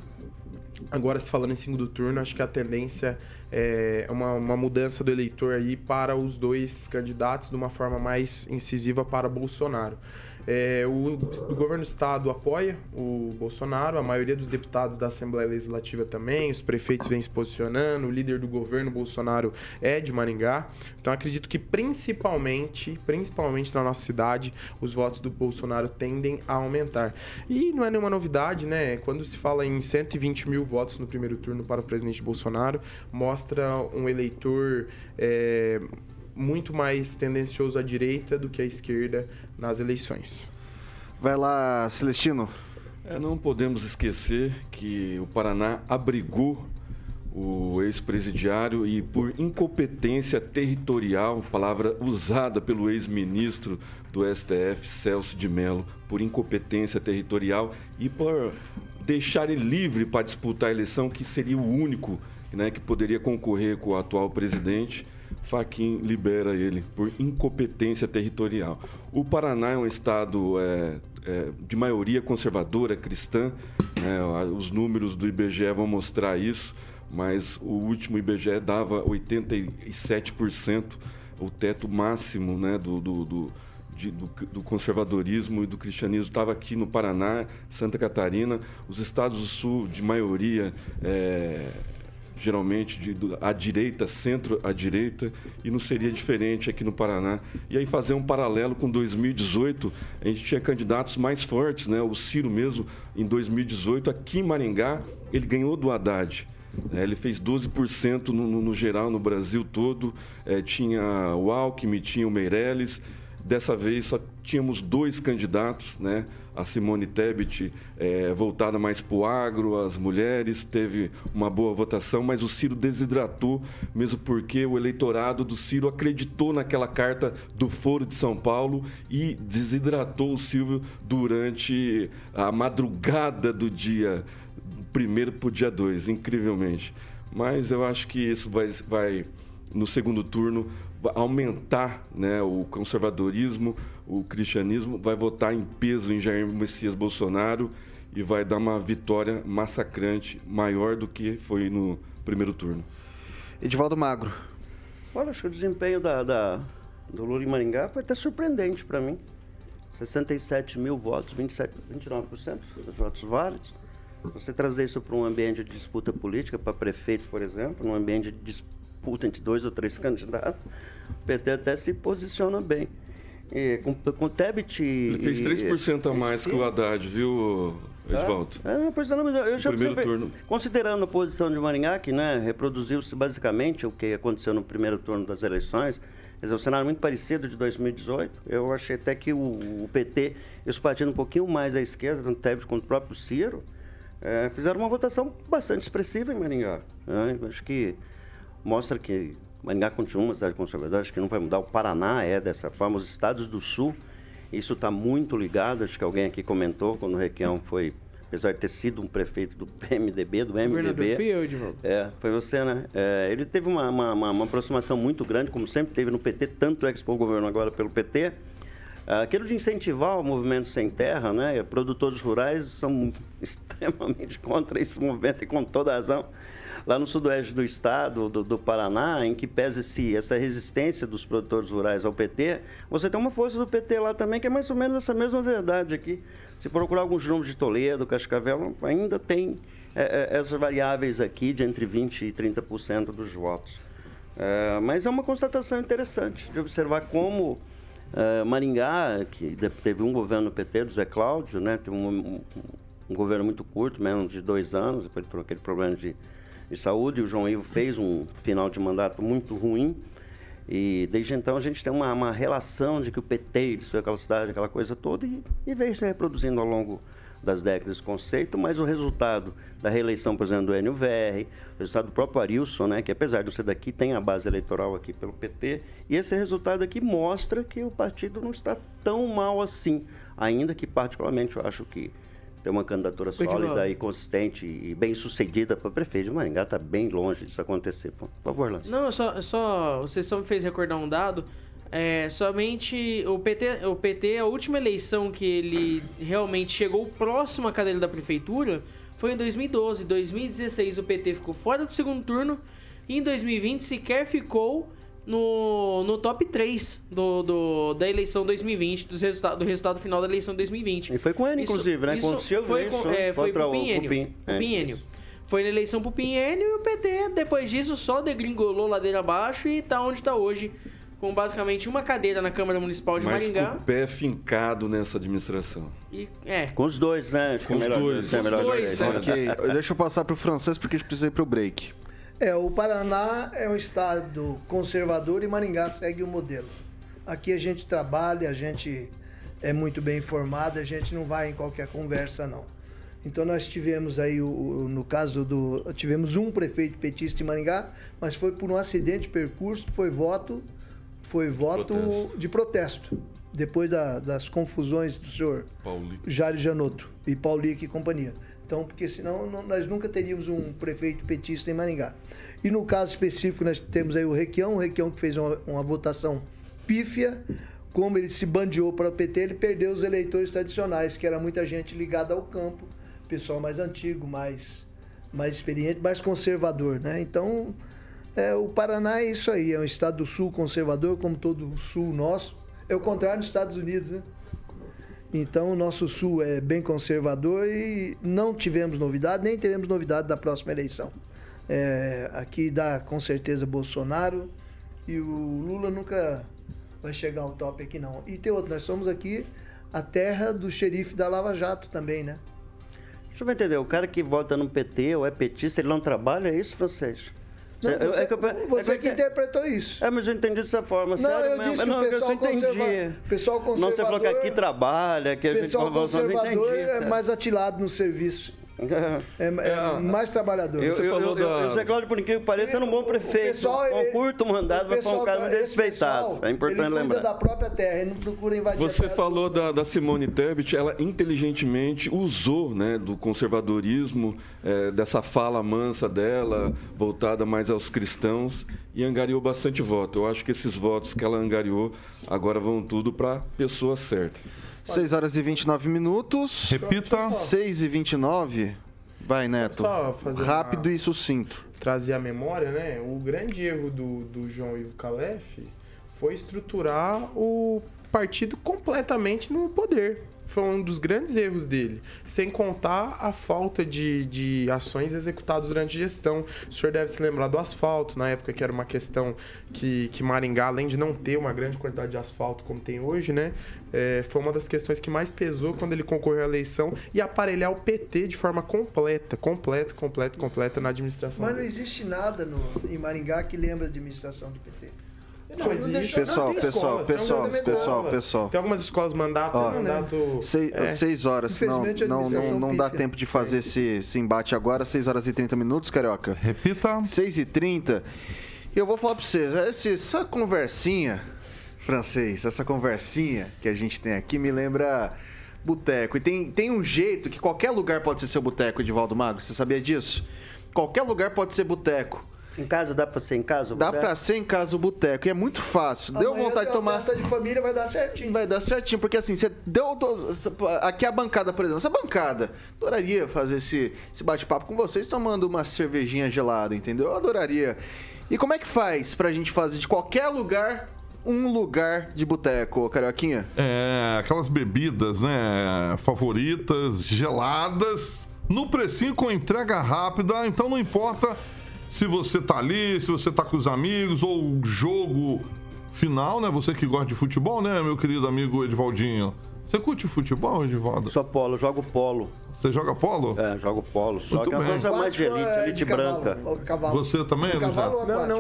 Agora, se falando em segundo turno, acho que a tendência é uma, uma mudança do eleitor aí para os dois candidatos de uma forma mais incisiva para Bolsonaro. É, o, o, governo do estado apoia o Bolsonaro, a maioria dos deputados da Assembleia Legislativa também, os prefeitos vêm se posicionando, o líder do governo Bolsonaro é de Maringá. Então acredito que principalmente, principalmente na nossa cidade, os votos do Bolsonaro tendem a aumentar. E não é nenhuma novidade, né? Quando se fala em 120 mil votos no primeiro turno para o presidente Bolsonaro, mostra um eleitor. É, muito mais tendencioso à direita do que à esquerda nas eleições. Vai lá, Celestino. É, não podemos esquecer que o Paraná abrigou o ex-presidiário e por incompetência territorial, palavra usada pelo ex-ministro do STF, Celso de Mello, por incompetência territorial e por deixar ele livre para disputar a eleição, que seria o único né, que poderia concorrer com o atual presidente Faquin libera ele por incompetência territorial. O Paraná é um estado é, é, de maioria conservadora, cristã. Né? Os números do IBGE vão mostrar isso, mas o último IBGE dava 87%, o teto máximo né, do, do, do de, do, do, conservadorismo e do cristianismo estava aqui no Paraná, Santa Catarina, os estados do sul de maioria é, geralmente de, à direita, centro à direita, e não seria diferente aqui no Paraná. E aí fazer um paralelo com 2018, a gente tinha candidatos mais fortes, né? O Ciro mesmo, em 2018, aqui em Maringá, ele ganhou do Haddad. É, ele fez 12% no, no, no, geral no Brasil todo. É, tinha o Alckmin, tinha o Meirelles. Dessa vez só tínhamos dois candidatos, né? A Simone Tebet é, voltada mais para o agro, as mulheres, teve uma boa votação, mas o Ciro desidratou, mesmo porque o eleitorado do Ciro acreditou naquela carta do Foro de São Paulo e desidratou o Silvio durante a madrugada do dia primeiro para o dia 2, incrivelmente. Mas eu acho que isso vai, vai no segundo turno, aumentar né, o conservadorismo, o cristianismo, vai votar em peso em Jair Messias Bolsonaro e vai dar uma vitória massacrante, maior do que foi no primeiro turno. Edivaldo Magro. Olha, acho que o desempenho da, da do Lula em Maringá foi até surpreendente para mim. 67 mil votos, 27, 29% dos votos válidos. Você trazer isso para um ambiente de disputa política, para prefeito, por exemplo, num ambiente de disputa entre dois ou três candidatos, o PT até se posiciona bem. E, com, com o Tebet... Ele fez 3% a mais que o Haddad, viu, Edvaldo? É, pois não, mas eu já primeiro turno. Considerando a posição de Maringá, que né, reproduziu-se basicamente o que aconteceu no primeiro turno das eleições, Quer dizer, um cenário muito parecido de 2018. Eu achei até que o, o PT, eles partindo um pouquinho mais à esquerda, tanto Tebet quanto o próprio Ciro, é, fizeram uma votação bastante expressiva em Maringá. Né? Acho que mostra que Maringá continua uma cidade conservadora, acho que não vai mudar. O Paraná é dessa forma, os estados do sul, isso está muito ligado. Acho que alguém aqui comentou quando o Requião foi, apesar de ter sido um prefeito do PMDB, do MDB. Fui eu. É, foi você, né? É, ele teve uma, uma, uma, uma, aproximação muito grande, como sempre teve no PT, tanto é que expôs o governo agora pelo PT. Aquilo de incentivar o movimento sem terra, né? Produtores rurais são extremamente contra esse movimento e com toda razão lá no sudoeste do estado, do, do Paraná, em que pesa esse, essa resistência dos produtores rurais ao PT, você tem uma força do PT lá também, que é mais ou menos essa mesma verdade aqui. Se procurar alguns números de Toledo, Cascavel, ainda tem é, é, essas variáveis aqui de entre 20% e 30% dos votos. É, mas é uma constatação interessante de observar como é, Maringá, que teve um governo PT do Zé Cláudio, né, teve um, um, um governo muito curto, menos de dois anos, depois por aquele problema de, de saúde, o João Ivo fez um final de mandato muito ruim. E desde então a gente tem uma, uma relação de que o PT destruiu aquela cidade, aquela coisa toda, e, e veio se reproduzindo ao longo das décadas esse conceito, mas o resultado da reeleição, por exemplo, do Enio Verri, o resultado do próprio Arilson, né, que apesar de ser daqui, tem a base eleitoral aqui pelo PT, e esse resultado aqui mostra que o partido não está tão mal assim, ainda que particularmente eu acho que ter uma candidatura sólida e consistente e bem sucedida para prefeito de Maringá está bem longe disso acontecer. Por favor, Lance. Não, só, só você só me fez recordar um dado. É, somente o PT, o PT, a última eleição que ele realmente chegou próximo à cadeira da prefeitura foi em 2012. Em 2016 o PT ficou fora do segundo turno e em 2020 sequer ficou no, no top 3 do, do, da eleição 2020, dos resultado, do resultado final da eleição 2020. E foi com ele, inclusive, né? Isso com o Silvio, foi, com, é, foi pro Pinhênio. Pin, é. Pinhênio. Foi na eleição pro Pinhênio e o PT, depois disso, só degringolou ladeira abaixo e tá onde tá hoje com basicamente uma cadeira na Câmara Municipal de Mas Maringá. Com o pé fincado nessa administração. E, é. Com os dois, né? com os melhor, dois. É com os dois. Né? ok, deixa eu passar pro francês porque a gente precisa ir pro break. É, o Paraná é um estado conservador e Maringá segue o modelo. Aqui a gente trabalha, a gente é muito bem informado, a gente não vai em qualquer conversa, não. Então nós tivemos aí, o, no caso do. Tivemos um prefeito petista em Maringá, mas foi por um acidente de percurso, foi voto, foi voto protesto. de protesto. Depois da, das confusões do senhor Paulique. Jário Janotto e Paulique e companhia. Então, porque senão não, nós nunca teríamos um prefeito petista em Maringá. E no caso específico, nós temos aí o Requião, o Requião que fez uma, uma votação pífia. Como ele se bandeou para o PT, ele perdeu os eleitores tradicionais, que era muita gente ligada ao campo, pessoal mais antigo, mais, mais experiente, mais conservador. Né? Então, é, o Paraná é isso aí, é um estado do sul conservador, como todo o sul nosso. É o contrário dos Estados Unidos, né? Então, o nosso Sul é bem conservador e não tivemos novidade, nem teremos novidade da próxima eleição. É, aqui dá com certeza Bolsonaro e o Lula nunca vai chegar ao top aqui, não. E tem outro, nós somos aqui a terra do xerife da Lava Jato também, né? Deixa eu entender, o cara que vota no PT ou é petista, ele não trabalha, é isso, vocês? Não, você, é que, você é que, que, interpretou isso. É, mas eu entendi dessa forma. Não, sério eu mesmo. disse não, que o pessoal, eu conserva... pessoal conservador... Não, você falou que aqui trabalha, que a gente... Pessoal conservador é mais atilado no serviço. É, é, é, mais trabalhador. Eu, Você eu, falou eu, da... O Zé Cláudio, por incrível que pareça, era um bom prefeito. Pessoal, com um curto mandato, mas foi um cara respeitado. Pessoal, é importante ele lembrar. da própria terra, ele não procura invadir Você falou da, da, Simone Tebet, ela inteligentemente usou né, do conservadorismo, é, dessa fala mansa dela, voltada mais aos cristãos, e angariou bastante voto. Eu acho que esses votos que ela angariou agora vão tudo para a pessoa certa. 6 horas e 29 minutos. Repita. 6 e 29. Vai, Neto. Só fazer Rápido uma... e sucinto. Trazer a memória, né? O grande erro do, do João Ivo Calef foi estruturar o partido completamente no poder foi um dos grandes erros dele. Sem contar a falta de, de ações executadas durante a gestão. O senhor deve se lembrar do asfalto, na época que era uma questão que, que Maringá, além de não ter uma grande quantidade de asfalto como tem hoje, né? É, foi uma das questões que mais pesou quando ele concorreu à eleição e aparelhar o PT de forma completa, completa, completa, completa na administração. Mas não existe nada no, em Maringá que lembra a administração do PT. Não, existe. Pessoal, não, pessoal, pessoal, pessoal, pessoal. Tem algumas escolas mandato, Ó, mandato. Seis, é. seis horas, não, não, não, não dá tempo de fazer esse, esse embate agora. 6 horas e 30 minutos, Carioca. Repita. 6 e 30. E eu vou falar pra vocês, essa, essa conversinha, francês, essa conversinha que a gente tem aqui me lembra boteco. E tem, tem um jeito que qualquer lugar pode ser seu boteco, Edivaldo Mago. Você sabia disso? Qualquer lugar pode ser boteco. Em casa dá pra ser em casa? Dá pra ser em casa o boteco. E é muito fácil. Deu vontade de tomar. festa de família vai dar certinho. Vai dar certinho, porque assim, você deu. Aqui a bancada, por exemplo. Essa bancada. Adoraria fazer esse, esse bate-papo com vocês tomando uma cervejinha gelada, entendeu? Eu adoraria. E como é que faz pra gente fazer de qualquer lugar um lugar de boteco, Carioquinha? É, aquelas bebidas, né, favoritas, geladas, no precinho com entrega rápida, então não importa se você tá ali, se você tá com os amigos, ou jogo final, né? Você que gosta de futebol, né, meu querido amigo Edvaldinho? Você curte futebol, Edivaldo? Só polo, jogo polo. Você joga polo? É, jogo polo. Só Muito que é uma bem. coisa mais de elite, É, elite de cavalo, branca. cavalo. Você também, De cavalo ou Não, aquático?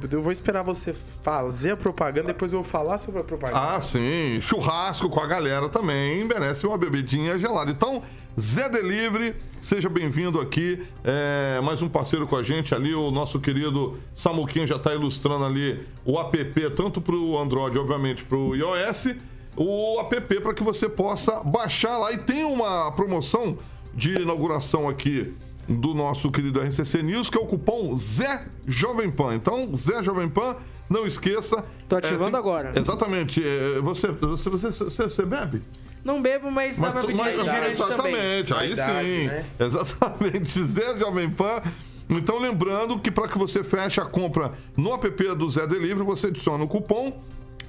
não, eu vou esperar você fazer a propaganda, depois eu vou falar sobre a propaganda. Ah, sim. Churrasco com a galera também merece uma bebidinha gelada. Então, Zé Delivery, seja bem-vindo aqui. É, mais um parceiro com a gente ali, o nosso querido Samuquinha já está ilustrando ali o app, tanto para o Android, obviamente, para o iOS, o app para que você possa baixar lá. E tem uma promoção de inauguração aqui do nosso querido RCC News, que é o cupom Zé Jovem Pan. Então, Zé Jovem Pan, não esqueça. Tô ativando É, tem- agora. Exatamente. É, Você, você, você, você, você bebe? Não bebo, mas dá pra pedir mas- refrigerante também. exatamente, aí Verdade, sim. né? Exatamente. Zé Jovem Pan. Então, lembrando que para que você feche a compra no app do Zé Delivery, você adiciona o cupom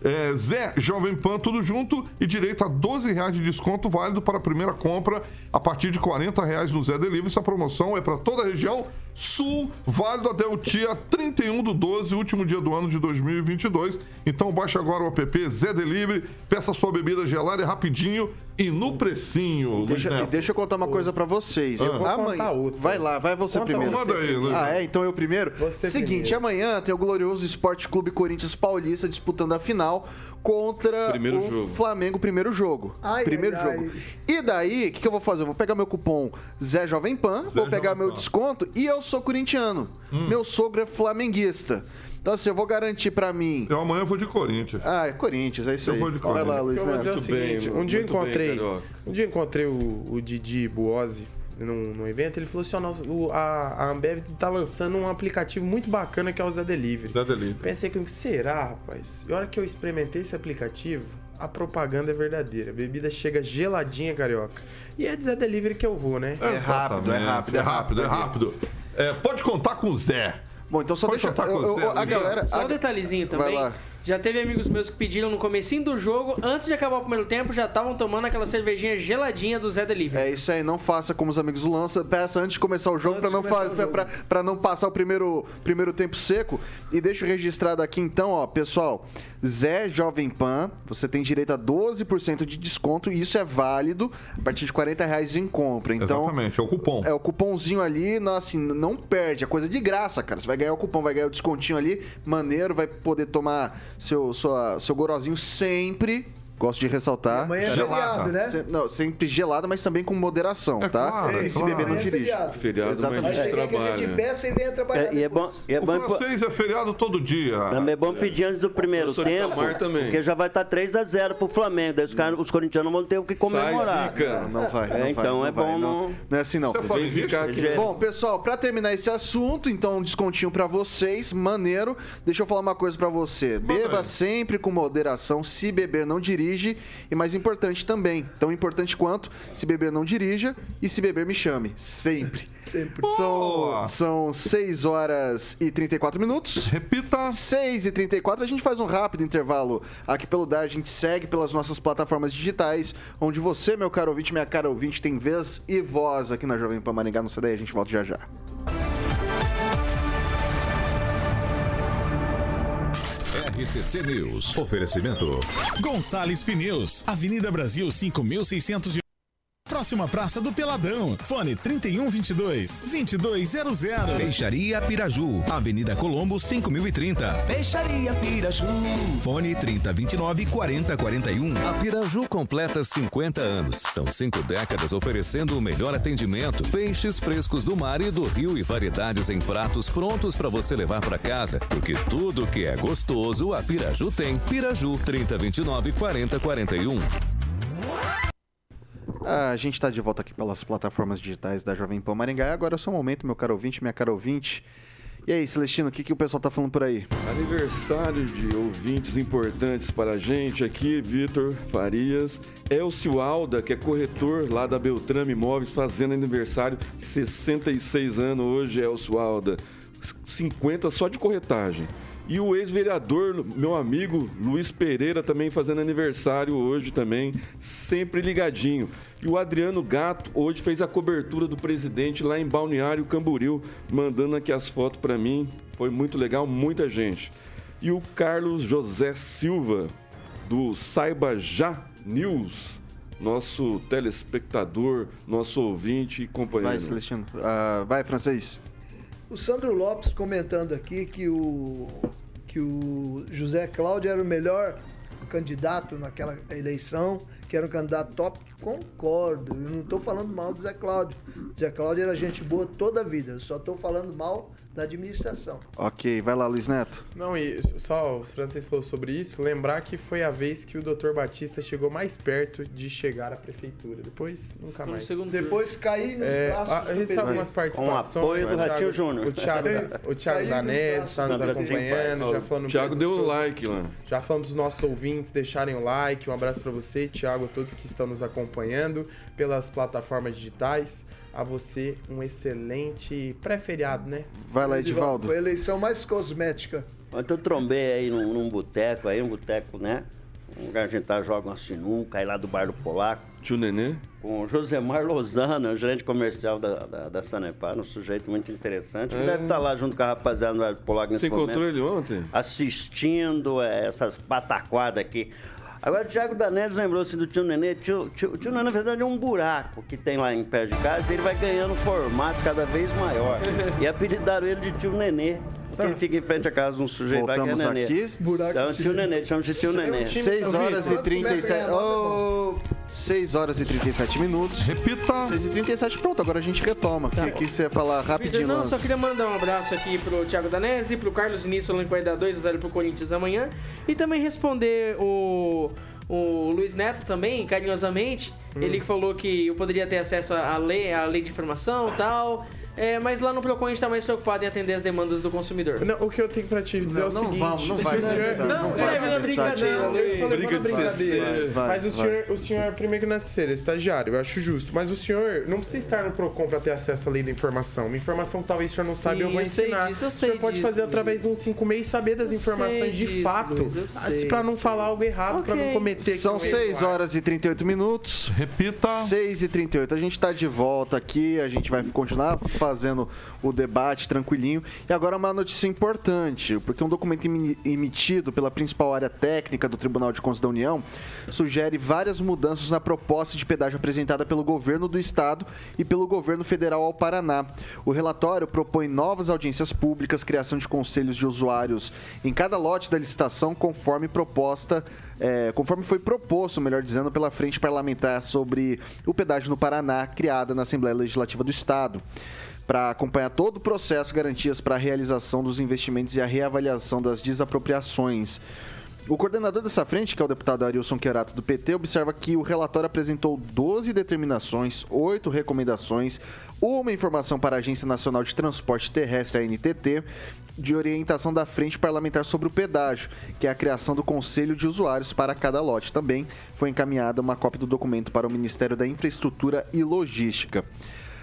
é, Zé Jovem Pan, tudo junto, e direito a 12 reais de desconto válido para a primeira compra a partir de 40 reais no Zé Delivery. Essa promoção é para toda a região sul, válido até o dia 31 do 12, último dia do ano de 2022. Então baixe agora o app Zé Delivery, peça sua bebida gelada rapidinho e no precinho. Deixa, Luiz e deixa eu contar uma coisa pra vocês. Eu vou Amanhã, contar outra. vai lá, vai você Conta primeiro. Manda aí, Luiz. Ah, é? Então eu primeiro? Você Seguinte, primeiro. amanhã tem o glorioso Esporte Clube Corinthians Paulista disputando a final contra Primeiro o jogo. Flamengo, primeiro jogo. Ai, primeiro ai, jogo. ai. E daí, o que, que eu vou fazer? Eu vou pegar meu cupom Zé Jovem Pan, Zé vou pegar Jovem meu Pan. desconto e eu sou corintiano. Hum. Meu sogro é flamenguista. Então, assim, eu vou garantir pra mim. Eu amanhã vou de Corinthians. Ah, é Corinthians, é isso Eu aí. vou de Vai lá, Corinthians. Luiz Eu vou dizer o Muito bem, seguinte, um dia eu bem, encontrei, Carioca. um dia eu encontrei o, o Didi Buozzi num, num evento, ele falou assim, ó, nós- o- a, a Ambev tá lançando um aplicativo muito bacana que é o Zé Delivery. Zé Delivery. Pensei que o que será, rapaz? E a hora que eu experimentei esse aplicativo, a propaganda é verdadeira. A bebida chega geladinha, carioca. E é de Zé Delivery que eu vou, né? É rápido, é rápido, é rápido, é rápido. É, pode contar com o Zé. Bom, então só Pode deixa contar eu, com eu- o Zé, a galera. Só um detalhezinho Vai também. lá. Já teve amigos meus que pediram no comecinho do jogo, antes de acabar o primeiro tempo, já estavam tomando aquela cervejinha geladinha do Zé Delivery. É isso aí, não faça como os amigos do Lança, peça antes de começar o jogo para não, fa- o jogo. pra- pra não passar o primeiro, primeiro tempo seco. E deixa registrado aqui então, ó, pessoal, Zé Jovem Pan, você tem direito a 12% de desconto e isso é válido a partir de 40 reais em compra. Então, Exatamente, é o cupom. é o cupomzinho ali, não, assim, não perde, é coisa de graça, cara. Você vai ganhar o cupom, vai ganhar o descontinho ali, maneiro, vai poder tomar seu, sua, seu gorozinho sempre. Gosto de ressaltar. Amanhã é Gelada. feriado, né? Se- não, sempre gelada, mas também com moderação, É tá? claro, é e se claro. beber não Amanhã é dirige. feriado. Feriado, Exatamente. mas Mas a você quer que a gente trabalha. peça e venha trabalhar É, e é bom, depois. e é O bom, francês é feriado todo dia. também é bom pedir antes do primeiro Professor tempo, Itamar também. porque já vai estar 3x0 pro Flamengo. Daí os, caras, os corintianos vão ter o que comemorar. Sai, zica. Não vai, não vai, então não é vai, bom não, não- não é assim não. Você é Vem ficar aqui. Bom, pessoal, pra terminar esse assunto, então um descontinho pra vocês, maneiro. Deixa eu falar uma coisa pra você. Beba aí. sempre com moderação. Se beber, não dirige. E mais importante também, tão importante quanto, se beber, não dirija. E se beber, me chame. Sempre. Sempre. São, são 6 horas e 34 minutos. Repita. 6 e 34 a gente faz um rápido intervalo aqui pelo DAR. A gente segue pelas nossas plataformas digitais, onde você, meu caro ouvinte, minha cara ouvinte, tem vez e voz aqui na Jovem Pan Maringá. Não sai daí, a gente volta já já. RCC News. Oferecimento. Gonçalves Pneus, Avenida Brasil 5600 Próxima Praça do Peladão. Fone 3122 2200. Peixaria Piraju, Avenida Colombo 5030. Peixaria Piraju. Fone 3029 4041. A Piraju completa 50 anos. São cinco décadas oferecendo o melhor atendimento. Peixes frescos do mar e do rio e variedades em pratos prontos para você levar para casa. Porque tudo que é gostoso, a Piraju tem. Piraju 3029 4041. Ah, A gente está de volta aqui pelas plataformas digitais da Jovem Pan Maringá. Agora é o seu momento, meu caro ouvinte, minha cara ouvinte. E aí, Celestino, o que, que o pessoal tá falando por aí? Aniversário de ouvintes importantes para a gente aqui, Vitor Farias. Elcio Alda, que é corretor lá da Beltrame Imóveis, fazendo aniversário, 66 anos hoje, Elcio Alda. 50 só de corretagem. E o ex-vereador, meu amigo Luiz Pereira, também fazendo aniversário hoje também, sempre ligadinho. E o Adriano Gato hoje fez a cobertura do presidente lá em Balneário Camboriú, mandando aqui as fotos para mim. Foi muito legal, muita gente. E o Carlos José Silva, do Saiba Já News, nosso telespectador, nosso ouvinte e companheiro. Vai, Celestino. Uh, vai, francês. O Sandro Lopes comentando aqui que o, que o José Cláudio era o melhor candidato naquela eleição, que era um candidato top. Concordo, eu não estou falando mal do Zé Cláudio. Zé Cláudio era gente boa toda a vida, eu só estou falando mal da administração. Ok, vai lá, Luiz Neto. Não, e só o francês falou sobre isso, lembrar que foi a vez que o Dr. Batista chegou mais perto de chegar à prefeitura. Depois, nunca mais. Depois cair nos é, braços a, do PT. algumas participações. Com apoio do Ratinho Júnior. O Thiago, o Thiago Danese está nos acompanhando, já falando... O Thiago deu o like lá. Já falamos dos nossos ouvintes deixarem o like, um abraço para você, Thiago, a todos que estão nos acompanhando pelas plataformas digitais a você um excelente pré-feriado, né? Vai lá, Edivaldo. Foi a eleição mais cosmética. Ontem eu trombei aí num, num boteco, aí um boteco, né? Um lugar a gente tá, joga uma sinuca, aí lá do bar do Polaco. Tio Nenê? Com o Josemar Lozano, gerente comercial da, da, da Sanepar, um sujeito muito interessante. É. Deve estar tá lá junto com a rapaziada do bar do Polaco nesse Você encontrou momento, ele ontem? Assistindo é, essas pataquadas aqui. Agora, o Thiago Danese lembrou-se do tio Nenê. O tio, tio, tio Nenê, na verdade, é um buraco que tem lá em pé de casa e ele vai ganhando formato cada vez maior. e apelidaram ele de tio Nenê. Porque ele fica em frente à casa de um sujeito lá que é Nenê. aqui. Buraco então, tio Nenê, chama de tio Nenê. 6 horas e 37... Oh, 6 horas e 37 minutos. Repita. 6 e 37, pronto, agora a gente retoma. Tá. que, que você ia falar rapidinho? Não, só queria mandar um abraço aqui pro Thiago Danese, pro Carlos Início, falando que vai dar 2x0 pro Corinthians amanhã. E também responder o o Luiz Neto também, carinhosamente, hum. ele falou que eu poderia ter acesso à lei, à lei de informação e tal. É, mas lá no Procon a gente tá mais preocupado em atender as demandas do consumidor. Não, o que eu tenho pra te dizer não, é o seguinte... Não, vamos, não vai. Senhor, não, não, vai. Não, brincadeira. Briga de brincadeira. Mas o senhor, o senhor, primeiro que não é ser estagiário, eu acho justo. Mas o senhor não precisa estar no Procon pra ter acesso à lei da informação. Uma informação que talvez o senhor não Sim, sabe, eu vou ensinar. Disso, eu o senhor sei pode disso, fazer através de um 56 e saber das eu informações de disso, fato. Luiz, sei, pra não sei. falar algo errado, Ok. pra não cometer... São 6 horas e 38 minutos. Repita. 6 e 38 A gente tá de volta aqui, a gente vai continuar fazendo o debate tranquilinho. E agora uma notícia importante, porque um documento emi- emitido pela principal área técnica do Tribunal de Contas da União sugere várias mudanças na proposta de pedágio apresentada pelo governo do estado e pelo governo federal ao Paraná. O relatório propõe novas audiências públicas, criação de conselhos de usuários em cada lote da licitação, conforme proposta, é, conforme foi proposto, melhor dizendo, pela frente parlamentar sobre o pedágio no Paraná, criada na Assembleia Legislativa do Estado para acompanhar todo o processo, garantias para a realização dos investimentos e a reavaliação das desapropriações. O coordenador dessa frente, que é o deputado Arilson Querato do PT, observa que o relatório apresentou 12 determinações, 8 recomendações, uma informação para a Agência Nacional de Transporte Terrestre, a NTT, de orientação da frente parlamentar sobre o pedágio, que é a criação do Conselho de Usuários para cada lote. Também foi encaminhada uma cópia do documento para o Ministério da Infraestrutura e Logística.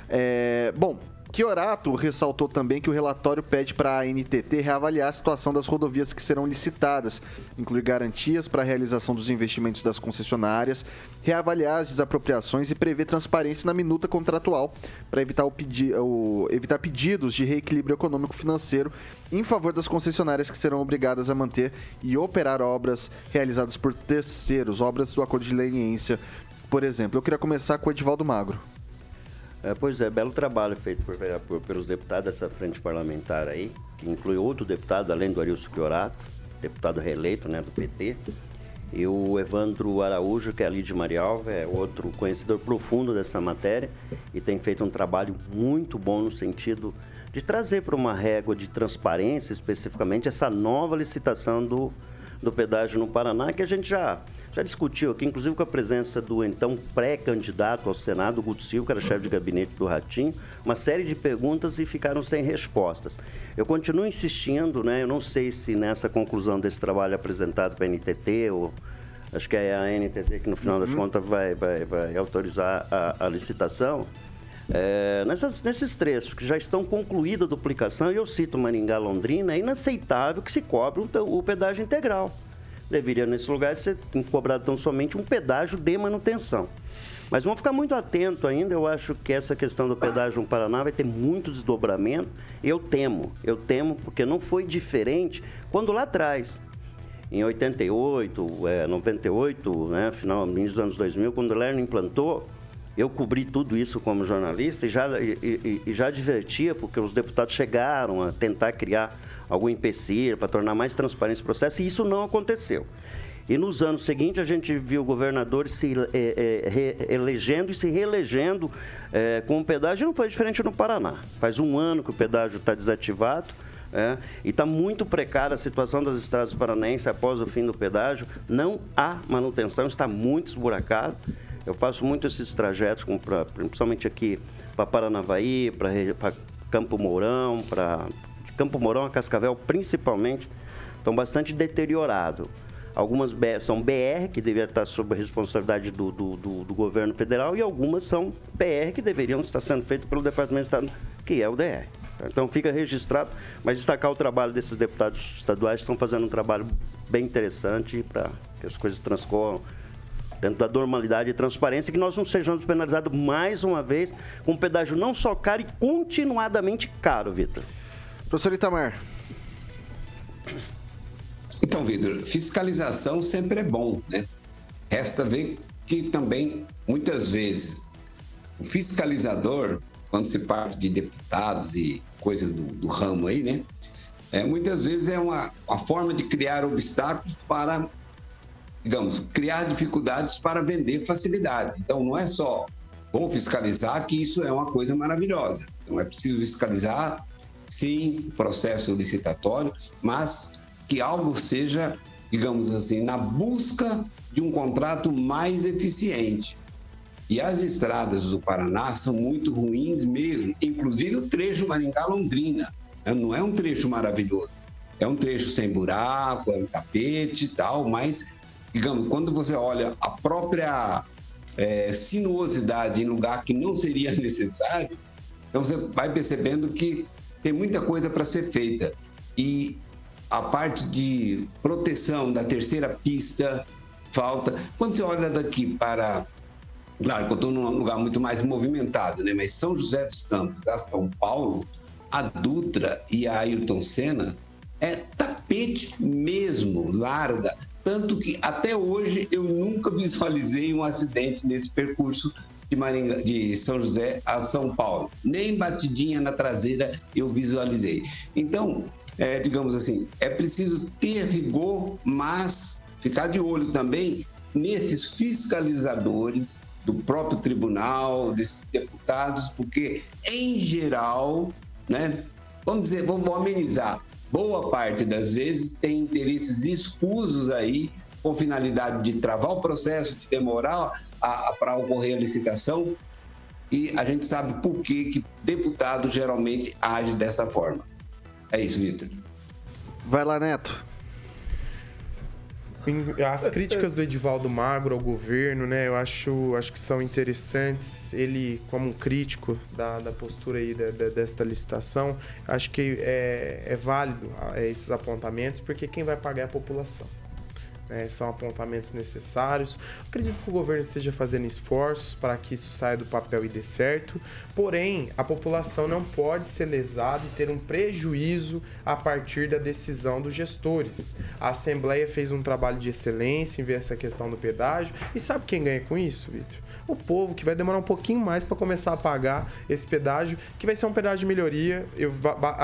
É, bom, Chiorato ressaltou também que o relatório pede para a NTT reavaliar a situação das rodovias que serão licitadas, incluir garantias para a realização dos investimentos das concessionárias, reavaliar as desapropriações e prever transparência na minuta contratual para evitar, o pedi o- evitar pedidos de reequilíbrio econômico-financeiro em favor das concessionárias que serão obrigadas a manter e operar obras realizadas por terceiros, obras do acordo de leniência, por exemplo. Eu queria começar com o Edivaldo Magro. É, pois é, belo trabalho feito por, por- pelos deputados dessa frente parlamentar aí, que inclui outro deputado, além do Arilson Chiorato, deputado reeleito né, do PT, e o Evandro Araújo, que é ali de Marialva, é outro conhecedor profundo dessa matéria e tem feito um trabalho muito bom no sentido de trazer para uma régua de transparência, especificamente, essa nova licitação do, do pedágio no Paraná, que a gente já, já discutiu aqui, inclusive com a presença do então pré-candidato ao Senado, Guto Silva, que era chefe de gabinete do Ratinho, uma série de perguntas e ficaram sem respostas. Eu continuo insistindo, né? Eu não sei se nessa conclusão desse trabalho apresentado para a NTT ou acho que é a NTT que no final das contas vai, vai, vai autorizar a, a licitação, É, nessas, nesses trechos que já estão concluída a duplicação, e eu cito Maringá Londrina, é inaceitável que se cobre o, o pedágio integral. Deveria, nesse lugar, ser cobrado tão somente um pedágio de manutenção. Mas vamos ficar muito atento ainda. Eu acho que essa questão do pedágio no Paraná vai ter muito desdobramento. Eu temo, eu temo, porque não foi diferente quando lá atrás, em 88, é, 98, né, final, início dos anos 2000, quando o Lerner implantou, eu cobri tudo isso como jornalista e já, e, e, já advertia, porque os deputados chegaram a tentar criar algum empecilho para tornar mais transparente esse processo, e isso não aconteceu. E nos anos seguintes a gente viu governadores se é, é, elegendo e se reelegendo é, com o pedágio. Não foi diferente no Paraná. Faz um ano que o pedágio está desativado. É, e está muito precária a situação das estradas paranaenses após o fim do pedágio. Não há manutenção, está muito esburacado. Eu faço muito esses trajetos, pra, principalmente aqui para Paranavaí, para Campo Mourão, para Campo Mourão a Cascavel principalmente, estão bastante deteriorados. Algumas são BR, que deveria estar sob a responsabilidade do, do, do, do, governo federal, e algumas são PR, que deveriam estar sendo feitas pelo Departamento de Estado, que é o DR. Então fica registrado, mas destacar o trabalho desses deputados estaduais que estão fazendo um trabalho bem interessante para que as coisas transcorram dentro da normalidade e transparência, que nós não sejamos penalizados mais uma vez com um pedágio não só caro e continuadamente caro, Vitor. Professor Itamar. Então, Vitor, fiscalização sempre é bom, né? Resta ver que também, muitas vezes, o fiscalizador, quando se parte de deputados e coisas do, do ramo aí, né? É, muitas vezes é uma, uma forma de criar obstáculos para, digamos, criar dificuldades para vender facilidade. Então, não é só vou fiscalizar que isso é uma coisa maravilhosa. Então, é preciso fiscalizar, sim, processo licitatório, mas que algo seja, digamos assim, na busca de um contrato mais eficiente. E as estradas do Paraná são muito ruins mesmo, inclusive o trecho Maringá-Londrina. Né? Não é um trecho maravilhoso. É um trecho sem buraco, é um tapete e tal, mas, digamos, quando você olha a própria é, sinuosidade em lugar que não seria necessário, então você vai percebendo que tem muita coisa para ser feita. E a parte de proteção da terceira pista falta. Quando você olha daqui para. Claro que eu estou num lugar muito mais movimentado, né? Mas São José dos Campos a São Paulo, a Dutra e a Ayrton Senna é tapete mesmo, larga. Tanto que até hoje eu nunca visualizei um acidente nesse percurso de, Maringa, de São José a São Paulo. Nem batidinha na traseira eu visualizei. Então, é, digamos assim, é preciso ter rigor, mas ficar de olho também nesses fiscalizadores do próprio tribunal, desses deputados, porque em geral, né, vamos dizer, vamos amenizar, boa parte das vezes tem interesses escusos aí com finalidade de travar o processo, de demorar para ocorrer a licitação, e a gente sabe por que, que deputado geralmente age dessa forma. É isso, Vitor. Vai lá, Neto. As críticas do Edivaldo Magro ao governo, né, eu acho, acho que são interessantes. Ele, como um crítico da, da postura aí desta licitação, acho que é, é válido é, esses apontamentos, porque quem vai pagar é a população né, são apontamentos necessários. Acredito que o governo esteja fazendo esforços para que isso saia do papel e dê certo, porém, a população não pode ser lesada e ter um prejuízo a partir da decisão dos gestores. A Assembleia fez um trabalho de excelência em ver essa questão do pedágio e sabe quem ganha com isso, Vitor? O povo, que vai demorar um pouquinho mais para começar a pagar esse pedágio, que vai ser um pedágio de melhoria. Eu,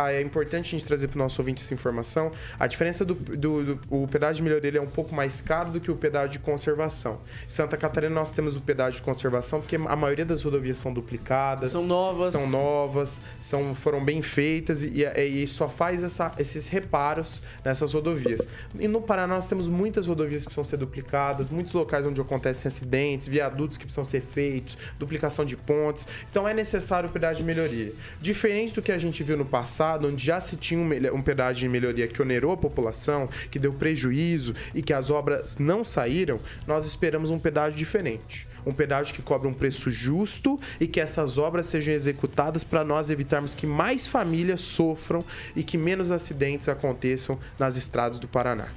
é importante a gente trazer para o nosso ouvinte essa informação. A diferença do, do, do o pedágio de melhoria é um pouco mais caro do que o pedágio de conservação. Em Santa Catarina nós temos o pedágio de conservação, porque a maioria das rodovias são duplicadas. São novas. São novas, são, foram bem feitas e, e, e só faz essa, esses reparos nessas rodovias. E no Paraná nós temos muitas rodovias que precisam ser duplicadas, muitos locais onde acontecem acidentes, viadutos que precisam ser ser feitos, duplicação de pontes. Então é necessário o pedágio de melhoria. Diferente do que a gente viu no passado, onde já se tinha um, pedágio de melhoria que onerou a população, que deu prejuízo e que as obras não saíram, nós esperamos um pedágio diferente um pedágio que cobra um preço justo e que essas obras sejam executadas para nós evitarmos que mais famílias sofram e que menos acidentes aconteçam nas estradas do Paraná.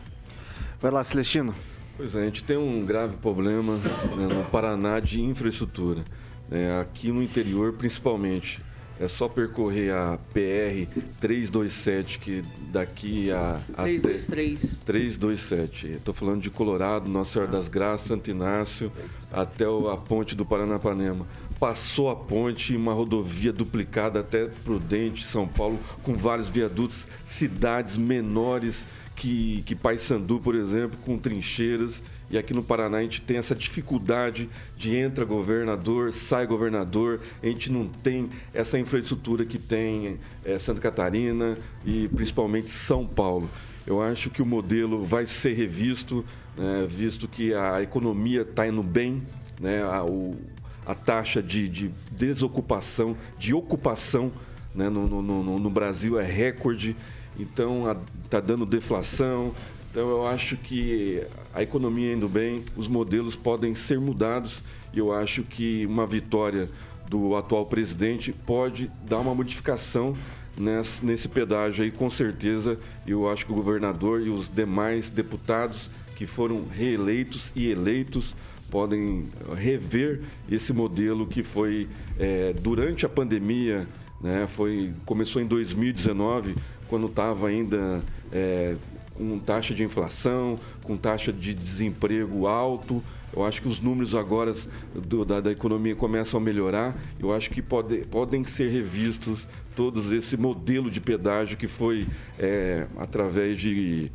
Vai lá, Celestino. Pois é, a gente tem um grave problema né, no Paraná de infraestrutura. Né, aqui no interior, principalmente. É só percorrer a PR 327, que daqui a. 323. 327. Estou falando de Colorado, Nossa Senhora das Graças, Santo Inácio, até a ponte do Paranapanema. Passou a ponte, uma rodovia duplicada até Prudente, São Paulo, com vários viadutos, cidades menores que, que Paysandu, por exemplo, com trincheiras e aqui no Paraná a gente tem essa dificuldade de entra governador, sai governador, a gente não tem essa infraestrutura que tem é, Santa Catarina e principalmente São Paulo. Eu acho que o modelo vai ser revisto, né, visto que a economia está indo bem, né, a, o, a taxa de, de, desocupação, de ocupação né, no, no, no, no Brasil é recorde, então está dando deflação, então eu acho que a economia indo bem, os modelos podem ser mudados e eu acho que uma vitória do atual presidente pode dar uma modificação nesse, nesse pedágio aí, com certeza. Eu acho que o governador e os demais deputados que foram reeleitos e eleitos podem rever esse modelo que foi é, durante a pandemia, né, foi, começou em 2019, quando estava ainda é, com taxa de inflação, com taxa de desemprego alto. Eu acho que os números agora do, da, da, economia começam a melhorar. Eu acho que pode, podem ser revistos todos esse modelo de pedágio que foi é, através de,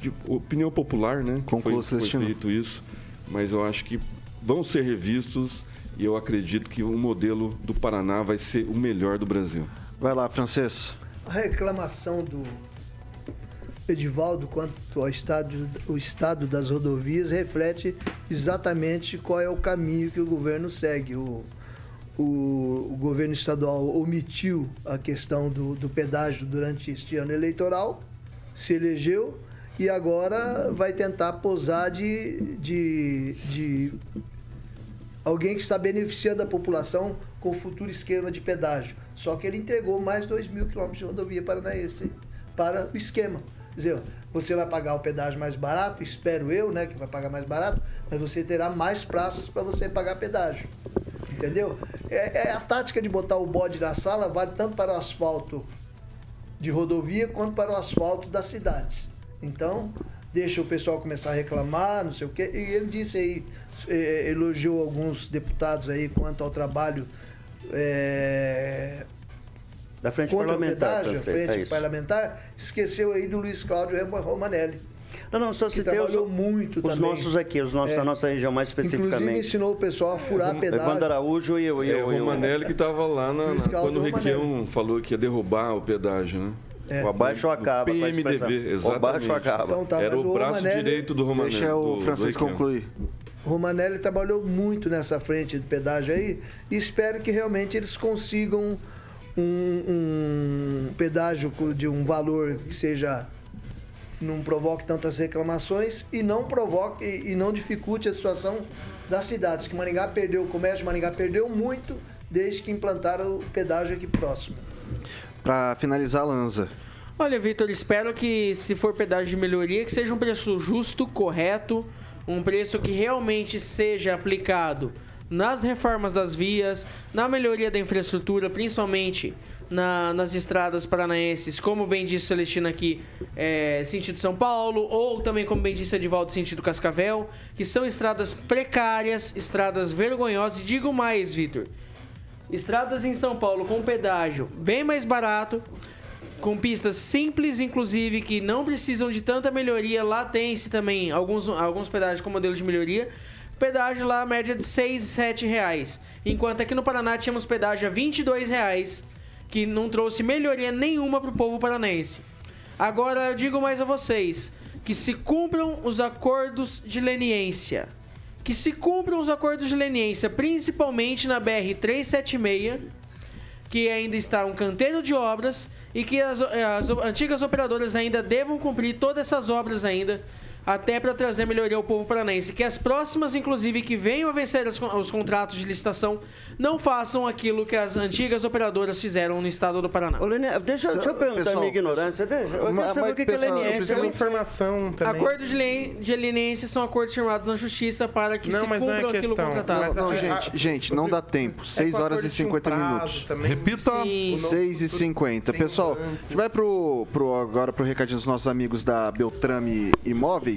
de, opinião popular, né? Que foi, foi feito isso. Mas eu acho que vão ser revistos e eu acredito que o modelo do Paraná vai ser o melhor do Brasil. Vai lá, Francês. A reclamação do Edivaldo quanto ao estado, o estado das rodovias reflete exatamente qual é o caminho que o governo segue. O, o, o governo estadual omitiu a questão do, do pedágio durante este ano eleitoral, se elegeu e agora vai tentar posar de, de, de alguém que está beneficiando a população com o futuro esquema de pedágio. Só que ele entregou mais 2 mil quilômetros de rodovia paranaense para o esquema dizer, você vai pagar o pedágio mais barato, espero eu, né, que vai pagar mais barato, mas você terá mais praças para você pagar pedágio. Entendeu? É, é, a tática de botar o bode na sala vale tanto para o asfalto de rodovia quanto para o asfalto das cidades. Então, deixa o pessoal começar a reclamar, não sei o quê. E ele disse aí, elogiou alguns deputados aí quanto ao trabalho é, da frente parlamentar. Pedágio, frente é parlamentar, esqueceu aí do Luiz Cláudio Romanelli. Não, não, só citei os, muito os também. nossos aqui, os nossos é. da nossa região mais especificamente. Inclusive ensinou o pessoal a furar é, pedágio. Evandro Araújo e eu. E eu, é, o Romanelli que estava lá na, na, quando o Requião falou que ia derrubar o pedágio, né? É. O abaixo acaba. PMDB, exatamente. O abaixo acaba. Então, tá, Era o braço Romanelli, direito do Romanelli. Deixa o Francisco concluir. Romanelli trabalhou muito nessa frente de pedágio aí e espero que realmente eles consigam um, um pedágio de um valor que seja não provoque tantas reclamações e não provoque e não dificulte a situação das cidades. Que Maringá perdeu, o comércio Maringá perdeu muito desde que implantaram o pedágio aqui próximo. Para finalizar, Lanza. Olha, Vitor, espero que se for pedágio de melhoria, que seja um preço justo, correto, um preço que realmente seja aplicado nas reformas das vias, na melhoria da infraestrutura, principalmente na, nas estradas paranaenses, como bem disse Celestino aqui, é, sentido São Paulo, ou também, como bem disse Edivaldo, sentido Cascavel, que são estradas precárias, estradas vergonhosas. E digo mais, Vitor, estradas em São Paulo com pedágio bem mais barato, com pistas simples, inclusive, que não precisam de tanta melhoria. Lá tem-se também alguns, alguns pedágios com modelo de melhoria pedágio lá, média de 6, 7 reais. Enquanto aqui no Paraná tínhamos pedágio a 22 reais, que não trouxe melhoria nenhuma para o povo paranaense. Agora eu digo mais a vocês, que se cumpram os acordos de leniência, que se cumpram os acordos de leniência, principalmente na BR 376, que ainda está um canteiro de obras e que as, as antigas operadoras ainda devam cumprir todas essas obras ainda até para trazer melhoria ao povo paranaense. Que as próximas, inclusive, que venham a vencer os, os, contratos de licitação, não façam aquilo que as antigas operadoras fizeram no estado do Paraná. Ô, Lene, deixa, deixa, eu perguntar pessoal, a minha ignorância. Deixa, eu mas, saber o que, pessoal, que é leniência. Informação também. Acordos de, de leniência são acordos firmados na justiça para que não, se cumpram não é aquilo contratado. Mas, não, gente, a, gente, não dá tempo. 6 é horas e 50 minutos. Também. Repita. 6 e 50. Pessoal, a gente vai pro, pro, agora pro recadinho dos nossos amigos da Beltrame Imóveis.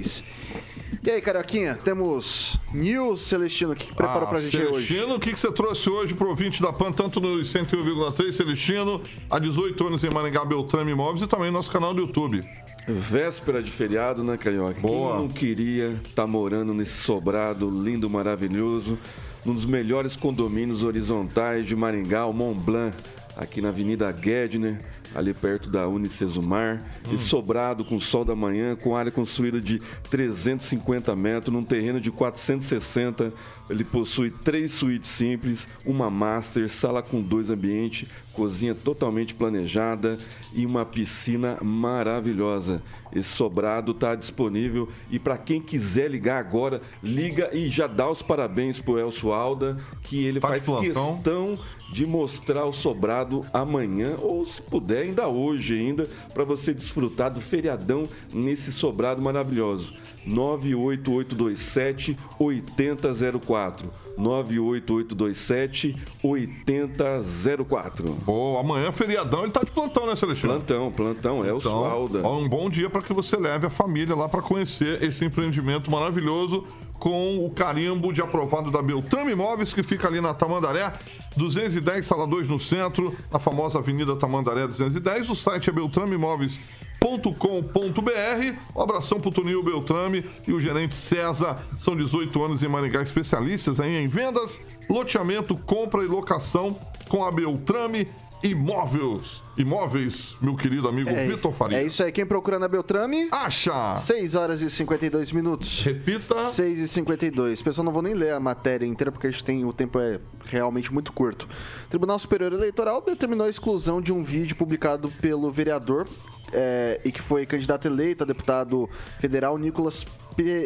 E aí, Carioquinha, temos News Celestino, o que, que preparou ah, pra gente Celestino, hoje? Celestino, o que, que você trouxe hoje pro ouvinte da PAN, tanto no 101,3 Celestino, há 18 anos em Maringá, Beltrame Imóveis e também no nosso canal do YouTube. Véspera de feriado, né, Carioca? Boa. Quem não queria estar tá morando nesse sobrado lindo, maravilhoso, num dos melhores condomínios horizontais de Maringá, o Mont Blanc, aqui na Avenida Gedner ali perto da Unicesumar, hum. e sobrado com sol da manhã, com área construída de 350 metros, num terreno de 460. Ele possui três suítes simples, uma master, sala com dois ambientes, cozinha totalmente planejada e uma piscina maravilhosa. Esse sobrado está disponível e para quem quiser ligar agora, liga e já dá os parabéns pro Elcio Alda, que ele faz questão de mostrar o sobrado amanhã ou se puder ainda hoje ainda para você desfrutar do feriadão nesse sobrado maravilhoso. 98827 8004 98827 8004. Boa, amanhã feriadão, ele tá de plantão, né, Celestino? Plantão, plantão, é o então, Sualda. Um bom dia para que você leve a família lá para conhecer esse empreendimento maravilhoso com o carimbo de aprovado da Beltrame Imóveis, que fica ali na Tamandaré, 210, sala 2 no centro, na famosa Avenida Tamandaré 210. O site é beltrameimóveis.com.br. Um abração pro Toninho Beltrame e o gerente César. São 18 anos em Maringá, especialistas aí em vendas, loteamento, compra e locação com a Beltrame Imóveis. Imóveis, meu querido amigo é, Vitor Faria. É isso aí. Quem procura na Beltrame? Acha! 6 horas e 52 minutos. Repita. 6 e 52. Pessoal, não vou nem ler a matéria inteira porque a gente tem o tempo é realmente muito curto. O Tribunal Superior Eleitoral determinou a exclusão de um vídeo publicado pelo vereador é, e que foi candidato eleito a deputado federal Nicolas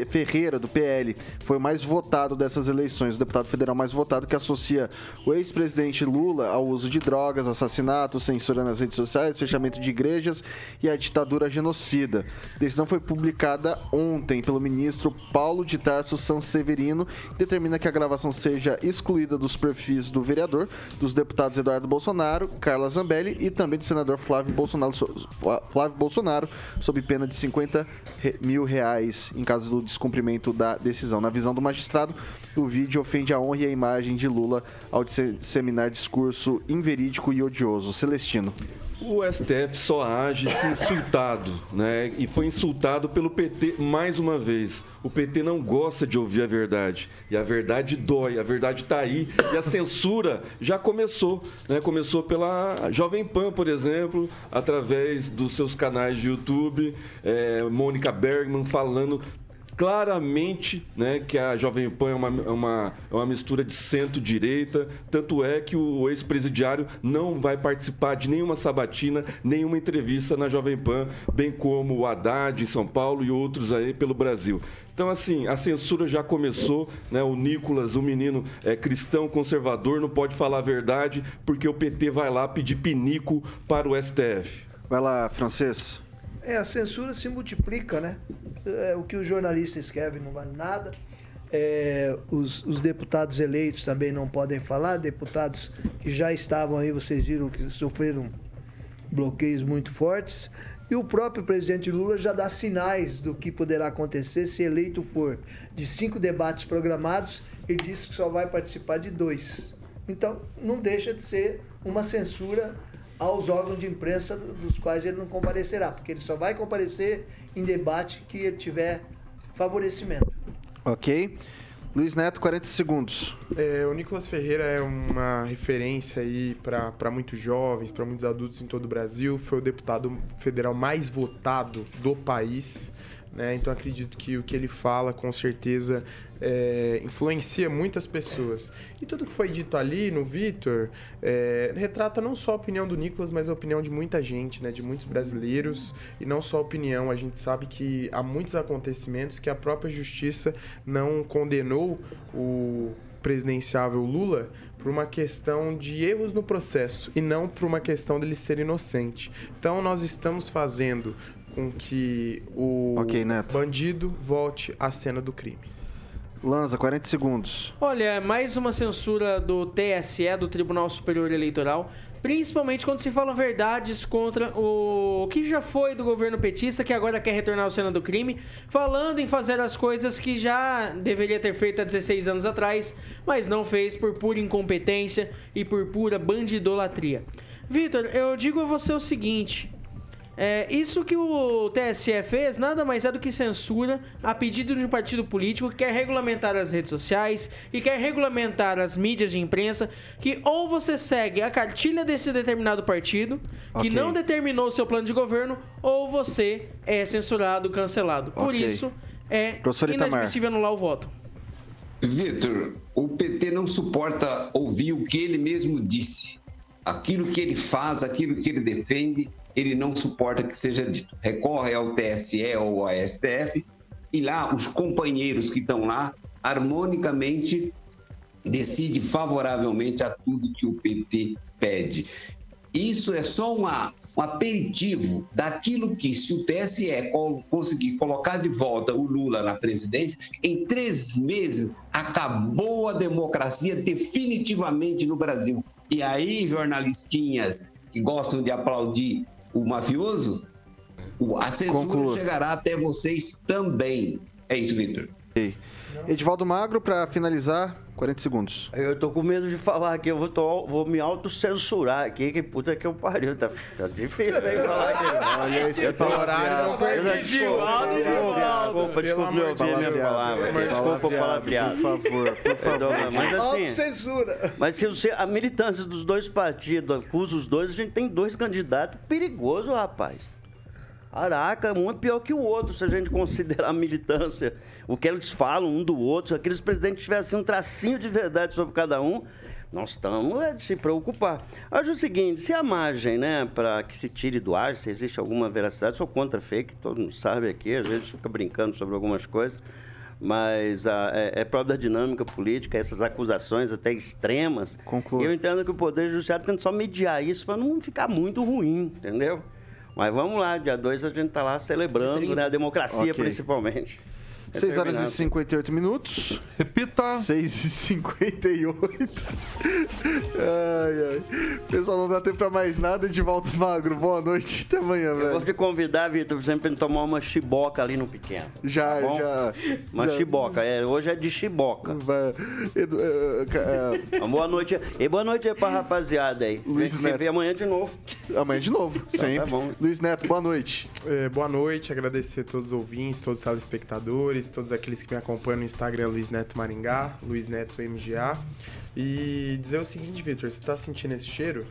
Ferreira, do PL, foi o mais votado dessas eleições, o deputado federal mais votado, que associa o ex-presidente Lula ao uso de drogas, assassinato, censura nas redes sociais, fechamento de igrejas e a ditadura genocida. A decisão foi publicada ontem pelo ministro Paulo de Tarso Sanseverino, que determina que a gravação seja excluída dos perfis do vereador, dos deputados Eduardo Bolsonaro, Carla Zambelli e também do senador Flávio Bolsonaro, Flávio Bolsonaro sob pena de 50 mil reais em caso caso do descumprimento da decisão. Na visão do magistrado, o vídeo ofende a honra e a imagem de Lula ao disseminar discurso inverídico e odioso. Celestino. O STF só age se insultado, né? E foi insultado pelo PT mais uma vez. O PT não gosta de ouvir a verdade. E a verdade dói, a verdade está aí. E a censura já começou. Né? Começou pela Jovem Pan, por exemplo, através dos seus canais de YouTube. É, Mônica Bergman falando claramente né, que a Jovem Pan é uma, é uma, é uma mistura de centro-direita, tanto é que o ex-presidiário não vai participar de nenhuma sabatina, nenhuma entrevista na Jovem Pan, bem como o Haddad em São Paulo e outros aí pelo Brasil. Então, assim, a censura já começou, né? O Nicolas, o menino é cristão conservador, não pode falar a verdade porque o PT vai lá pedir pinico para o STF. Vai lá, francês. É, a censura se multiplica, né? É, o que o jornalista escreve não vale nada. É, os, os, deputados eleitos também não podem falar, deputados que já estavam aí, vocês viram que sofreram bloqueios muito fortes. E o próprio presidente Lula já dá sinais do que poderá acontecer se eleito for. De cinco debates programados, ele disse que só vai participar de dois. Então, não deixa de ser uma censura aos órgãos de imprensa dos quais ele não comparecerá, porque ele só vai comparecer em debate que ele tiver favorecimento. Ok. Luiz Neto, 40 segundos. É, o Nicolas Ferreira é uma referência aí para muitos jovens, para muitos adultos em todo o Brasil. Foi o deputado federal mais votado do país Né? Então acredito que o que ele fala com certeza é, influencia muitas pessoas. E tudo que foi dito ali no Vitor é, retrata não só a opinião do Nicolas, mas a opinião de muita gente, né? de muitos brasileiros. E não só a opinião, a gente sabe que há muitos acontecimentos que a própria justiça não condenou o presidenciável Lula por uma questão de erros no processo e não por uma questão dele ser inocente. Então nós estamos fazendo com que o Ok, Neto. bandido volte à cena do crime. Lanza, 40 segundos. Olha, mais uma censura do TSE, do Tribunal Superior Eleitoral, principalmente quando se fala verdades contra o que já foi do governo petista, que agora quer retornar ao cena do crime, falando em fazer as coisas que já deveria ter feito há 16 anos atrás, mas não fez por pura incompetência e por pura bandidolatria. Vitor, eu digo a você o seguinte. É, isso que o TSE fez nada mais é do que censura a pedido de um partido político que quer regulamentar as redes sociais e quer regulamentar as mídias de imprensa, que ou você segue a cartilha desse determinado partido, que Ok. não determinou o seu plano de governo, ou você é censurado, cancelado. Por Ok. isso, é Professor Itamar. inadmissível anular o voto. Vitor, o PT não suporta ouvir o que ele mesmo disse. Aquilo que ele faz, aquilo que ele defende, ele não suporta que seja dito. Recorre ao TSE ou ao STF e lá os companheiros que estão lá harmonicamente decide favoravelmente a tudo que o PT pede. Isso é só uma, um aperitivo daquilo que, se o TSE co- conseguir colocar de volta o Lula na presidência, em três meses acabou a democracia definitivamente no Brasil. E aí, jornalistinhas que gostam de aplaudir o mafioso, o- a censura Conclua. chegará até vocês também. É isso, Vitor. Ok. Edivaldo Magro, pra finalizar, 40 segundos. Eu tô com medo de falar aqui, eu vou, tô- vou me autocensurar aqui, que puta que eu pariu. Tá, tá difícil aí falar aqui. Olha esse Eu horário não. Desculpa, desculpa, Pelo desculpa me amor de ouvir minha palavra. Desculpa o palavreado. Por favor, por favor. Mas assim, Autocensura. mas se você, a militância dos dois partidos acusa os dois, a gente tem dois candidatos perigosos, rapaz. Caraca, um é pior que o outro, se a gente considerar a militância, o que eles falam um do outro, se aqueles presidentes tivessem um tracinho de verdade sobre cada um, nós estamos é de se preocupar. Acho o seguinte, se a margem, né, para que se tire do ar, se existe alguma veracidade, sou contra fake, todo mundo sabe aqui, a gente fica brincando sobre algumas coisas, mas ah, é, é próprio da dinâmica política, essas acusações até extremas. Conclua. E eu entendo que o Poder Judiciário tenta só mediar isso para não ficar muito ruim, entendeu? Mas vamos lá, dia 2 a gente tá lá celebrando né, a democracia, Ok. principalmente. 6 horas e Determinado. 58 minutos. Repita. 6 e 58. Ai, ai. Pessoal, não dá tempo pra mais nada. Edivaldo Magro, boa noite. Até amanhã, Eu vou velho. te convidar, Vitor, pra sempre tomar uma chiboca ali no pequeno. Já, Tá bom? já. Uma já- chiboca, é, hoje é de chiboca. Vai. Edu- ca- eh, Uma boa noite. E boa noite aí pra rapaziada aí. Luiz gente se Neto. vê amanhã de novo. amanhã de novo, sempre. tá bom. Luiz Neto, boa noite. É, boa noite, agradecer a todos os ouvintes, todos os telespectadores, todos aqueles que me acompanham no Instagram Luiz Neto Maringá, Luiz Neto MGA. E dizer o seguinte, Vitor, você tá sentindo esse cheiro?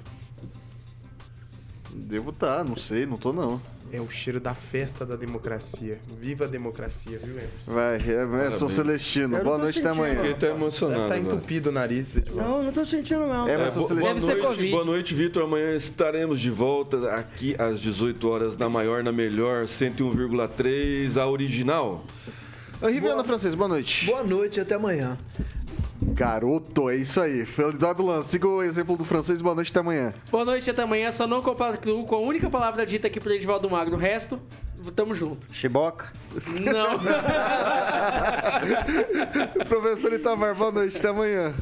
Devo tá, não sei, não tô não. É o cheiro da festa da democracia. Viva a democracia, viu, Emerson? Vai, é, Emerson Celestino, Eu boa noite até sentindo, amanhã. Ele tá Deve emocionado. tá agora. entupido o nariz, Edivaldo. Não, não tô sentindo não. É, mas Bo- você boa, Deve ser noite, Covid. boa noite, Vitor. Amanhã estaremos de volta aqui às 18 horas na maior, na melhor, 101,3, a original. Riviana Francês, boa noite. Boa noite, até amanhã. Garoto, é isso aí. Eduardo Lan, siga o exemplo do francês, boa noite até amanhã. Boa noite, até amanhã. Só não compactuo com a única palavra dita aqui por Edivaldo Magro. O resto, tamo junto. Chiboca. Não. Professor Itamar, boa noite até amanhã.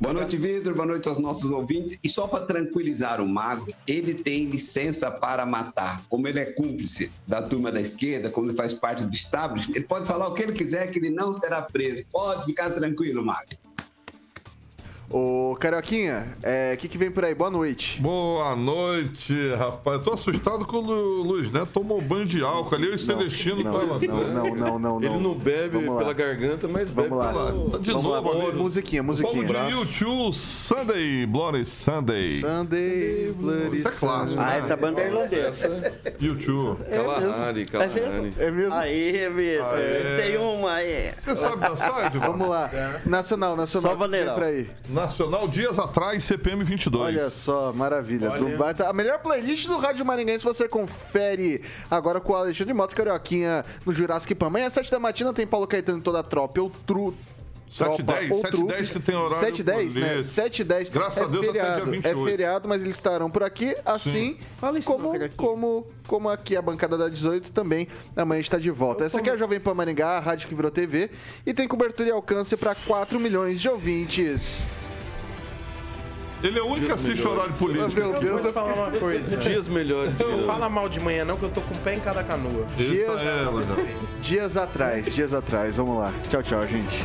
Boa noite, Vitor. Boa noite aos nossos ouvintes. E só para tranquilizar o Magro, ele tem licença para matar. Como ele é cúmplice da turma da esquerda, como ele faz parte do establishment, ele pode falar o que ele quiser, que ele não será preso. Pode ficar tranquilo, Magro. Ô, Carioquinha, o é, que, que vem por aí? Boa noite. Boa noite, rapaz. Eu tô assustado com o Lu- Luiz Neto. Tomou banho de álcool ali. Eu e Celestino não, tava. não, não, não, não, Ele não. bebe lá. pela garganta, mas bebe Vamos lá. pelo... Tá de Vamos lá, novo ali. musiquinha, musiquinha. Vamos de YouTube Sunday, Bloody Sunday. Sunday, Bloody Isso é clássico, Ah, né? essa banda é irlandesa. YouTube. Kalahari, Kalahari. É mesmo? Aí, Vitor. Aê. Tem uma aí. Você sabe dançar, Edvaldo? Vamos lá. Nacional, nacional. Só vem bandeirão. por aí. Nacional, dias atrás, CPM 22. Olha só, maravilha. Olha. Do Baita- a melhor playlist do Rádio Maringaense você confere agora com o Alexandre Mota Carioquinha no Jurassic Pan. Amanhã às 7 da matina tem Paulo Caetano e toda a tropa. Eu tru. 7 tropa 10, ou 7 trupe. 10 que tem horário 7 10, né? político. 7 10. Graças é a Deus até feriado, dia 28. É feriado, mas eles estarão por aqui, assim Fala isso como, Carioquinha. como, como aqui a bancada da 18 também. Amanhã está de volta. Essa aqui é a Jovem Pan Maringá, a rádio que virou TV e tem cobertura e alcance para 4 milhões de ouvintes. Ele é o único que assiste horário político. Meu Eu Deus, vou falar uma coisa. Dias melhores. Não fala mal de manhã não, que eu tô com o pé em cada canoa. Isso Dias- é ela, já. Dias atrás, dias atrás. Vamos lá. Tchau, tchau, gente.